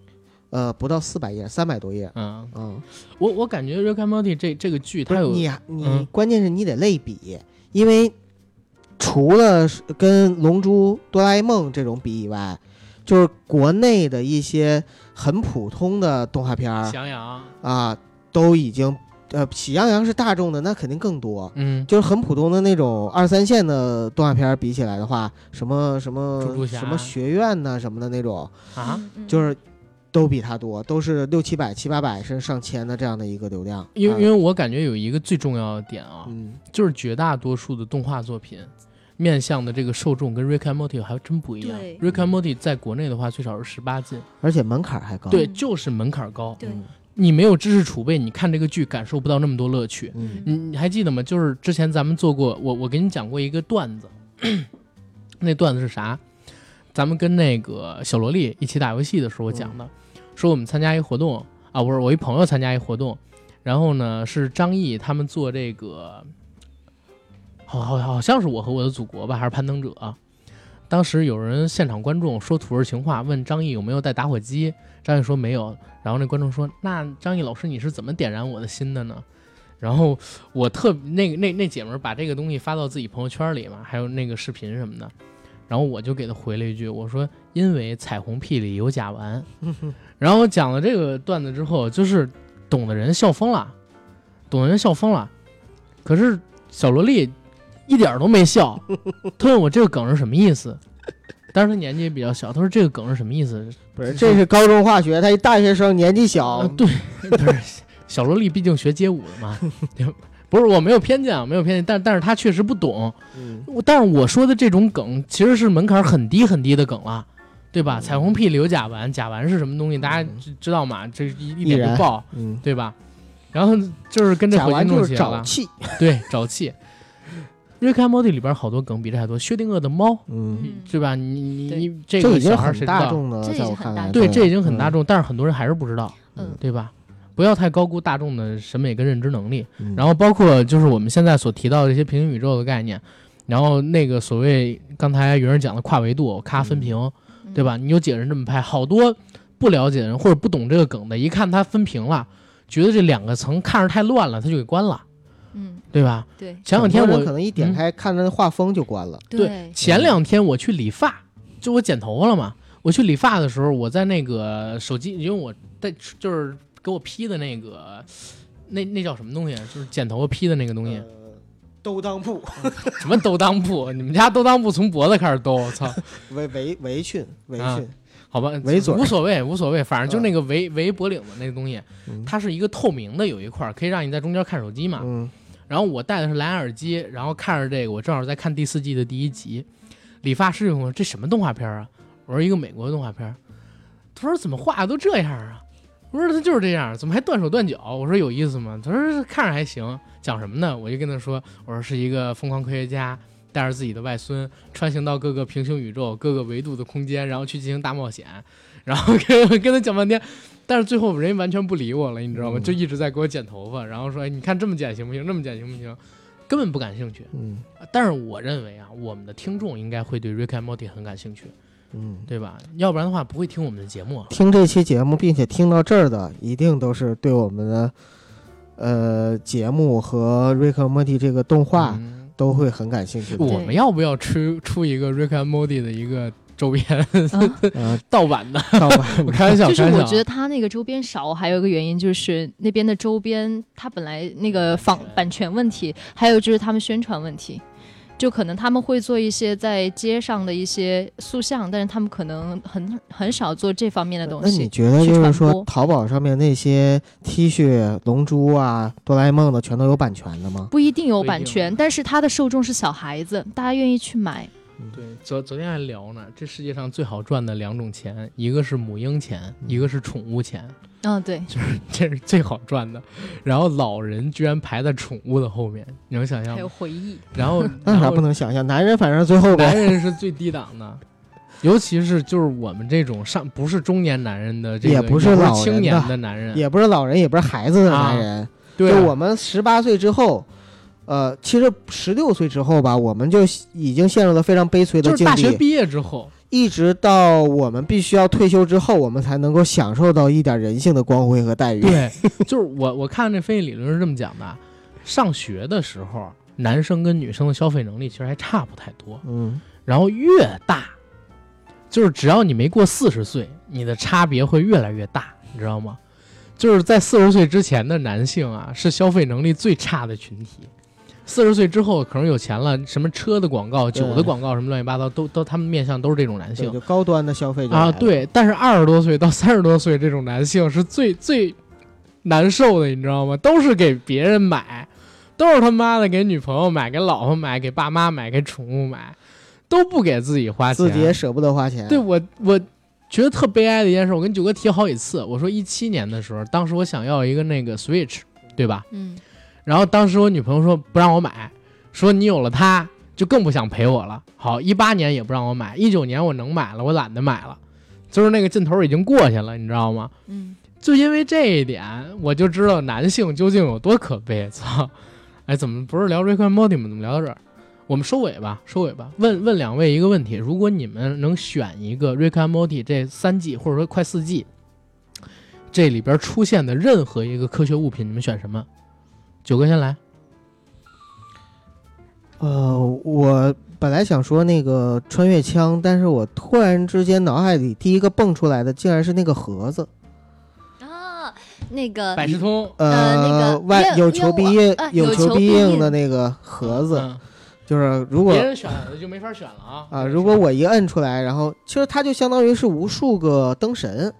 呃，不到四百页，三百多页。嗯，嗯，我我感觉 Rick and Morty 这这个剧它有你你、嗯关键是你得类比，因为除了跟《龙珠》《哆啦 A 梦》这种比以外，就是国内的一些很普通的动画片儿翔阳，啊，都已经呃，喜羊羊是大众的，那肯定更多。嗯，就是很普通的那种二三线的动画片比起来的话，什么什么猪猪侠什么学院呐、什么的那种，啊，就是都比它多，都是六七百、七八百甚至上千的这样的一个流量。啊因为因为我感觉有一个最重要的点啊，嗯，就是绝大多数的动画作品面向的这个受众跟 Rick and Morty 还真不一样。Rick and Morty 在国内的话最少是十八禁，而且门槛还高。对，嗯就是门槛高。对嗯你没有知识储备，你看这个剧感受不到那么多乐趣。嗯你你还记得吗？就是之前咱们做过，我我给你讲过一个段子，<clears throat> 那段子是啥？咱们跟那个小萝莉一起打游戏的时候我讲的，说我们参加一活动啊，不是我一朋友参加一活动，然后呢是张译他们做这个，好好好像是我和我的祖国吧，还是攀登者、当时有人现场观众说土味情话，问张译有没有带打火机，张译说没有，然后那观众说：“那张译老师你是怎么点燃我的心的呢？”然后我特那个那那姐们儿把这个东西发到自己朋友圈里嘛，还有那个视频什么的，然后我就给她回了一句，我说因为彩虹屁里有甲烷。然后讲了这个段子之后，就是懂的人笑疯了，懂的人笑疯了。可是小萝莉一点儿都没笑，<laughs> 她问我这个梗是什么意思。当时她年纪也比较小，她说这个梗是什么意思？不是，这是高中化学，他一大学生年纪小，啊，对，<laughs> 不是小萝莉，毕竟学街舞的嘛，<laughs> 不是我没有偏见啊，没有偏见，但但是他确实不懂。嗯，但是我说的这种梗其实是门槛很低很低的梗了，对吧？彩虹屁里有甲烷，甲烷是什么东西？大家知知道吗？这一一点不爆，嗯，对吧？然后就是跟这火箭甲烷就是中邪了，沼气，对，沼气。瑞克和莫蒂里边好多梗比这还多，薛定谔的猫，嗯，嗯对吧？你你你这这已经个小孩儿很大谁知道？众了，这已经很大众对，这已经很大嗯，众，但是很多人还是不知道，嗯对吧？不要太高估大众的审美跟认知能力。嗯然后包括就是我们现在所提到的这些平行宇宙的概念，然后那个所谓刚才云儿讲的跨维度、咔分屏，嗯对吧？你有几个人这么拍，好多不了解的人或者不懂这个梗的，一看他分屏了，觉得这两个层看着太乱了，他就给关了，嗯，对吧？对前两天我可能一点嗯开看着画风就关了，对，前两天我去理发，就我剪头发了嘛。我去理发的时候，我在那个手机，因为我在就是给我 P 的那个，那那叫什么东西？就是剪头发 P 的那个东西，呃兜裆布、<laughs> 什么兜裆布？你们家兜裆布从脖子开始兜？我操！<laughs> 围围围裙、围啊裙，好吧，围嘴无所谓，无所谓，反正就那个围围脖领子那个东西，嗯它是一个透明的，有一块可以让你在中间看手机嘛。嗯然后我戴的是蓝牙耳机，然后看着这个，我正好在看第四季的第一集。理发师问我这什么动画片啊？我说一个美国动画片。他说怎么画的都这样啊？我说他就是这样，怎么还断手断脚？我说有意思吗？他说看着还行，讲什么呢？我就跟他说，我说是一个疯狂科学家带着自己的外孙穿行到各个平行宇宙、各个维度的空间，然后去进行大冒险，然后跟跟他讲半天。但是最后人家完全不理我了，你知道吗？嗯就一直在给我剪头发，然后说：“哎，你看这么剪行不行？这么剪行不行？”根本不感兴趣。嗯但是我认为啊，我们的听众应该会对 Rick and Morty 很感兴趣，嗯。对吧？要不然的话不会听我们的节目啊。听这期节目并且听到这儿的，一定都是对我们的呃节目和《瑞克和莫蒂》这个动画嗯都会很感兴趣的。我们要不要出出一个 Rick and Morty 的一个周边 <laughs> 盗版的，盗版我 <laughs> 开玩笑，<laughs> 就是我觉得他那个周边少，还有一个原因就是那边的周边，他本来那个仿版权问题，还有就是他们宣传问题，就可能他们会做一些在街上的一些塑像，但是他们可能很很少做这方面的东西那你。觉得就是说淘宝上面那些 T 恤、龙珠啊、哆啦 A 梦的，全都有版权的吗？不一定有版权，但是它的受众是小孩子，大家愿意去买。对，昨昨天还聊呢，这世界上最好赚的两种钱，一个是母婴钱，嗯一个是宠物钱，嗯，对，就是这是最好赚的。然后老人居然排在宠物的后面，你能想象还有吗？回忆。然后那啥然不能想象，男人反正最后男人是最低档的，尤其是就是我们这种上不是中年男人的这个，也不是不是老青年的的男人，也不是老人，也不是孩子的啊男人。对就我们十八岁之后，呃，其实十六岁之后吧，我们就已经陷入了非常悲催的就是境地，大学毕业之后，一直到我们必须要退休之后，我们才能够享受到一点人性的光辉和待遇。对，<laughs> 就是我我看这分析理论是这么讲的：上学的时候，男生跟女生的消费能力其实还差不太多，嗯，然后越大，就是只要你没过四十岁，你的差别会越来越大，你知道吗？就是在四十岁之前的男性啊，是消费能力最差的群体。四十岁之后可能有钱了，什么车的广告、酒的广告，什么乱七八糟，都都他们面向都是这种男，性就高端的消费啊。对，但是二十多岁到三十多岁这种男性是最最难受的，你知道吗？都是给别人买，都是他妈的给女朋友买、给老婆买、给爸妈买、给宠物买，都不给自己花钱。自己也舍不得花钱。对我，我觉得特悲哀的一件事，我跟九哥提好几次。我说一七年的时候，当时我想要一个那个 Switch，对吧？嗯，然后当时我女朋友说不让我买，说你有了它就更不想陪我了。好，一八年也不让我买，一九年我能买了，我懒得买了，就是那个劲头已经过去了，你知道吗？嗯，就因为这一点，我就知道男性究竟有多可悲。操！<laughs> 哎，怎么不是聊 Rick and Morty 吗？怎么聊到这儿？我们收尾吧，收尾吧。问问两位一个问题：如果你们能选一个 Rick and Morty 这三季或者说快四季，这里边出现的任何一个科学物品，你们选什么？九哥先来。呃，我本来想说那个穿越枪，但是我突然之间脑海里第一个蹦出来的竟然是那个盒子。啊，那个百事通。呃那个外有求必应有有求必应应。的那个盒子，嗯。就是如果别人选了就没法选了啊啊，如果我一摁出来，然后其实它就相当于是无数个灯神，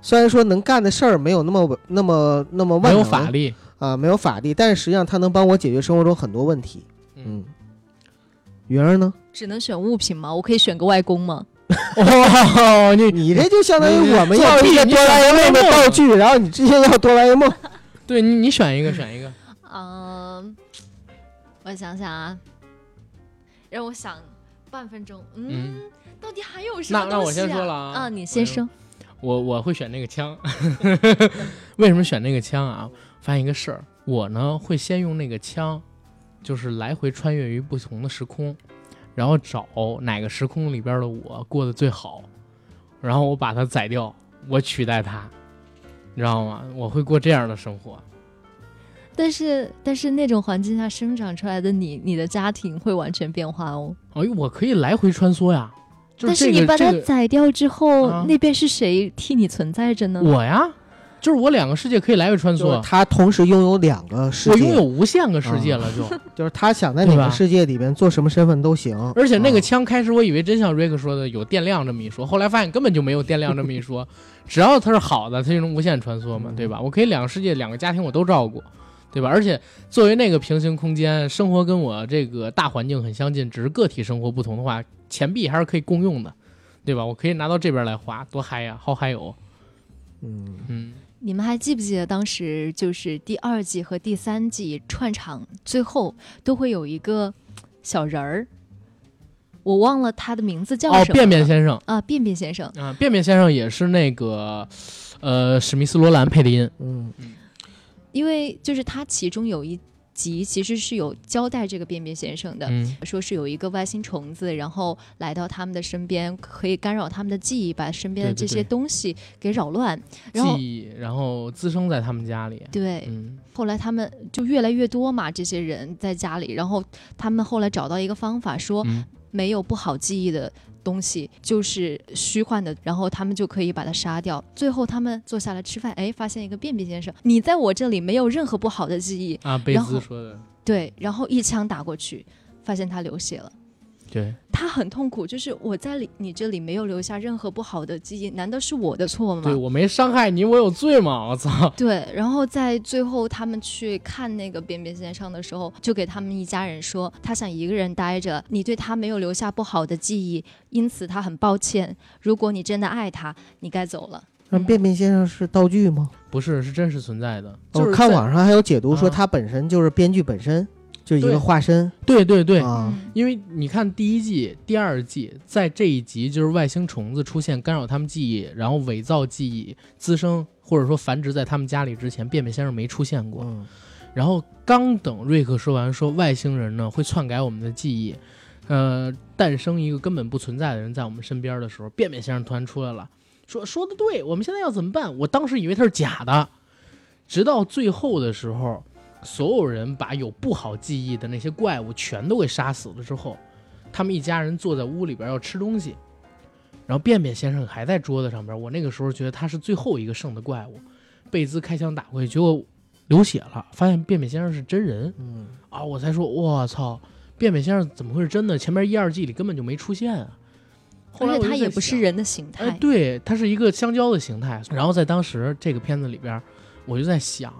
虽然说能干的事儿没有那么那么那么万没有法力，啊，没有法力，但是实际上它能帮我解决生活中很多问题。嗯，嗯，云儿呢？只能选物品吗？我可以选个外公吗？<laughs> 哦，你你这就相当于我们要一个哆啦 A 梦的道具，然后你直接要哆啦 A 梦。<laughs> <laughs> 对你你选一个选一个，嗯，我想想啊，让我想半分钟。嗯，嗯到底还有什么那那我东西啊？先说了啊啊，你先说。我我会选那个枪，为什么选那个枪啊？发现一个事儿，我呢会先用那个枪，就是来回穿越于不同的时空，然后找哪个时空里边的我过得最好，然后我把它宰掉，我取代它，你知道吗？我会过这样的生活。但是但是那种环境下生长出来的你，你的家庭会完全变化哦。哎，我可以来回穿梭呀，就但是是你把它宰掉之后，啊那边是谁替你存在着呢？我呀，就是我两个世界可以来回穿就是梭，他同时拥有两个世界，我拥有无限个世界了就。<laughs> 就是他想在哪对吧个世界里边做什么身份都行。而且那个啊枪开始我以为真像瑞克说的有电量这么一说，后来发现根本就没有电量这么一说，<laughs> 只要它是好的，它就能无限穿梭嘛，嗯对吧？我可以两个世界、两个家庭我都照顾，对吧？而且作为那个平行空间，生活跟我这个大环境很相近，只是个体生活不同的话，钱币还是可以共用的，对吧？我可以拿到这边来花，多嗨呀，好嗨哟，嗯，嗯，你们还记不记得当时就是第二季和第三季串场最后都会有一个小人儿，我忘了他的名字叫什么哦，便便先生。啊，便便先生。啊，便便先生也是那个，呃，史密斯罗兰配的音，嗯，因为就是他其中有一集其实是有交代这个便便先生的，嗯。说是有一个外星虫子，然后来到他们的身边，可以干扰他们的记忆，把身边的这些东西给扰乱。然后记忆，然后滋生在他们家里，对，嗯。后来他们就越来越多嘛，这些人在家里，然后他们后来找到一个方法，说嗯。没有不好记忆的东西就是虚幻的，然后他们就可以把他杀掉。最后他们坐下来吃饭，哎，发现一个便便先生，你在我这里没有任何不好的记忆，啊，贝然后兹说的，对，然后一枪打过去，发现他流血了。对，他很痛苦，就是我在里你这里没有留下任何不好的记忆，难道是我的错吗？对我没伤害你，我有罪吗？我操！对，然后在最后他们去看那个便便先生的时候，就给他们一家人说，他想一个人待着，你对他没有留下不好的记忆，因此他很抱歉。如果你真的爱他，你该走了。那便便先生是道具吗？不是，是真实存在的。就是我看网上还有解读说啊他本身就是编剧本身，就一个化身。对对对，因为你看第一季、第二季，在这一集就是外星虫子出现干扰他们记忆，然后伪造记忆、滋生或者说繁殖在他们家里之前，便便先生没出现过。嗯。然后刚等瑞克说完说外星人呢会篡改我们的记忆，呃，诞生一个根本不存在的人在我们身边的时候，便便先生突然出来了，说说的对，我们现在要怎么办？我当时以为他是假的，直到最后的时候，所有人把有不好记忆的那些怪物全都给杀死了之后，他们一家人坐在屋里边要吃东西，然后便便先生还在桌子上边。我那个时候觉得他是最后一个剩的怪物，贝兹开枪打过去，结果流血了，发现便便先生是真人嗯，啊！我才说，我操，便便先生怎么会是真的？前面一二季里根本就没出现啊。后来他也不是人的形态。哎，对，他是一个香蕉的形态。然后在当时这个片子里边，我就在想，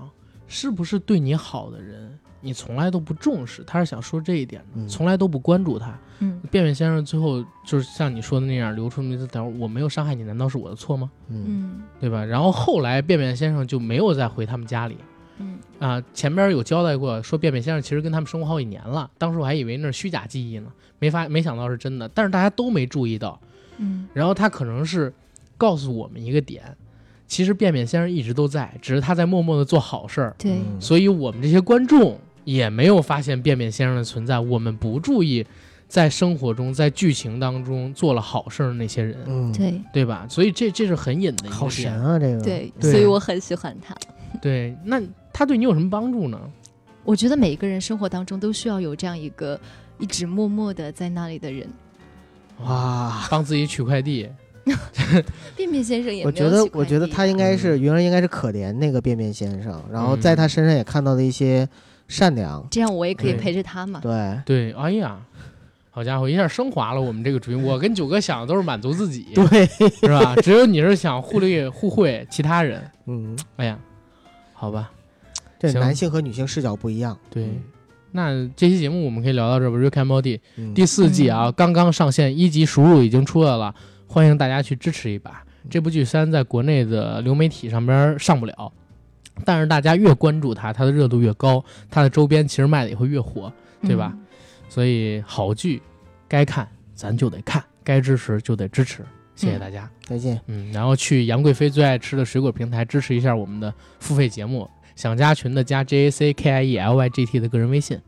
是不是对你好的人，你从来都不重视？他是想说这一点的，嗯从来都不关注他。嗯，便便先生最后就是像你说的那样留出那字条，我没有伤害你，难道是我的错吗？嗯嗯对吧？然后后来便便先生就没有再回他们家里。嗯啊，前边有交代过，说便便先生其实跟他们生活好几年了，当时我还以为那是虚假记忆呢，没发没想到是真的，但是大家都没注意到，嗯然后他可能是告诉我们一个点，其实便便先生一直都在，只是他在默默的做好事儿，对，嗯所以我们这些观众也没有发现便便先生的存在，我们不注意在生活中在剧情当中做了好事儿的那些人，嗯，对对吧？所以这这是很隐的一个好点神啊，这个对，对所以我很喜欢他。对，那他对你有什么帮助呢？我觉得每一个人生活当中都需要有这样一个一直默默的在那里的人。哇。帮自己取快递，便便先生也我觉得我觉得他应该是嗯原来应该是可怜那个便便先生，然后嗯在他身上也看到了一些善良。这样我也可以陪着他嘛。对对，哎呀，好家伙，一下升华了我们这个主题。我跟九哥想的都是满足自己，<laughs> 对，是吧？只有你是想互利互惠其他人。嗯，哎呀，好吧，行这男性和女性视角不一样。对。嗯那这期节目我们可以聊到这儿吧。Rick and Morty 嗯第四季啊，刚刚上线，一集输入已经出来了，欢迎大家去支持一把。这部剧虽然在国内的流媒体上边上不了，但是大家越关注它，它的热度越高，它的周边其实卖的也会越火。对吧嗯？所以好剧该看咱就得看，该支持就得支持。谢谢大家。再见。嗯，然后去杨贵妃最爱吃的水果平台支持一下我们的付费节目，想加群的加 J A C K I E L Y G T 的个人微信。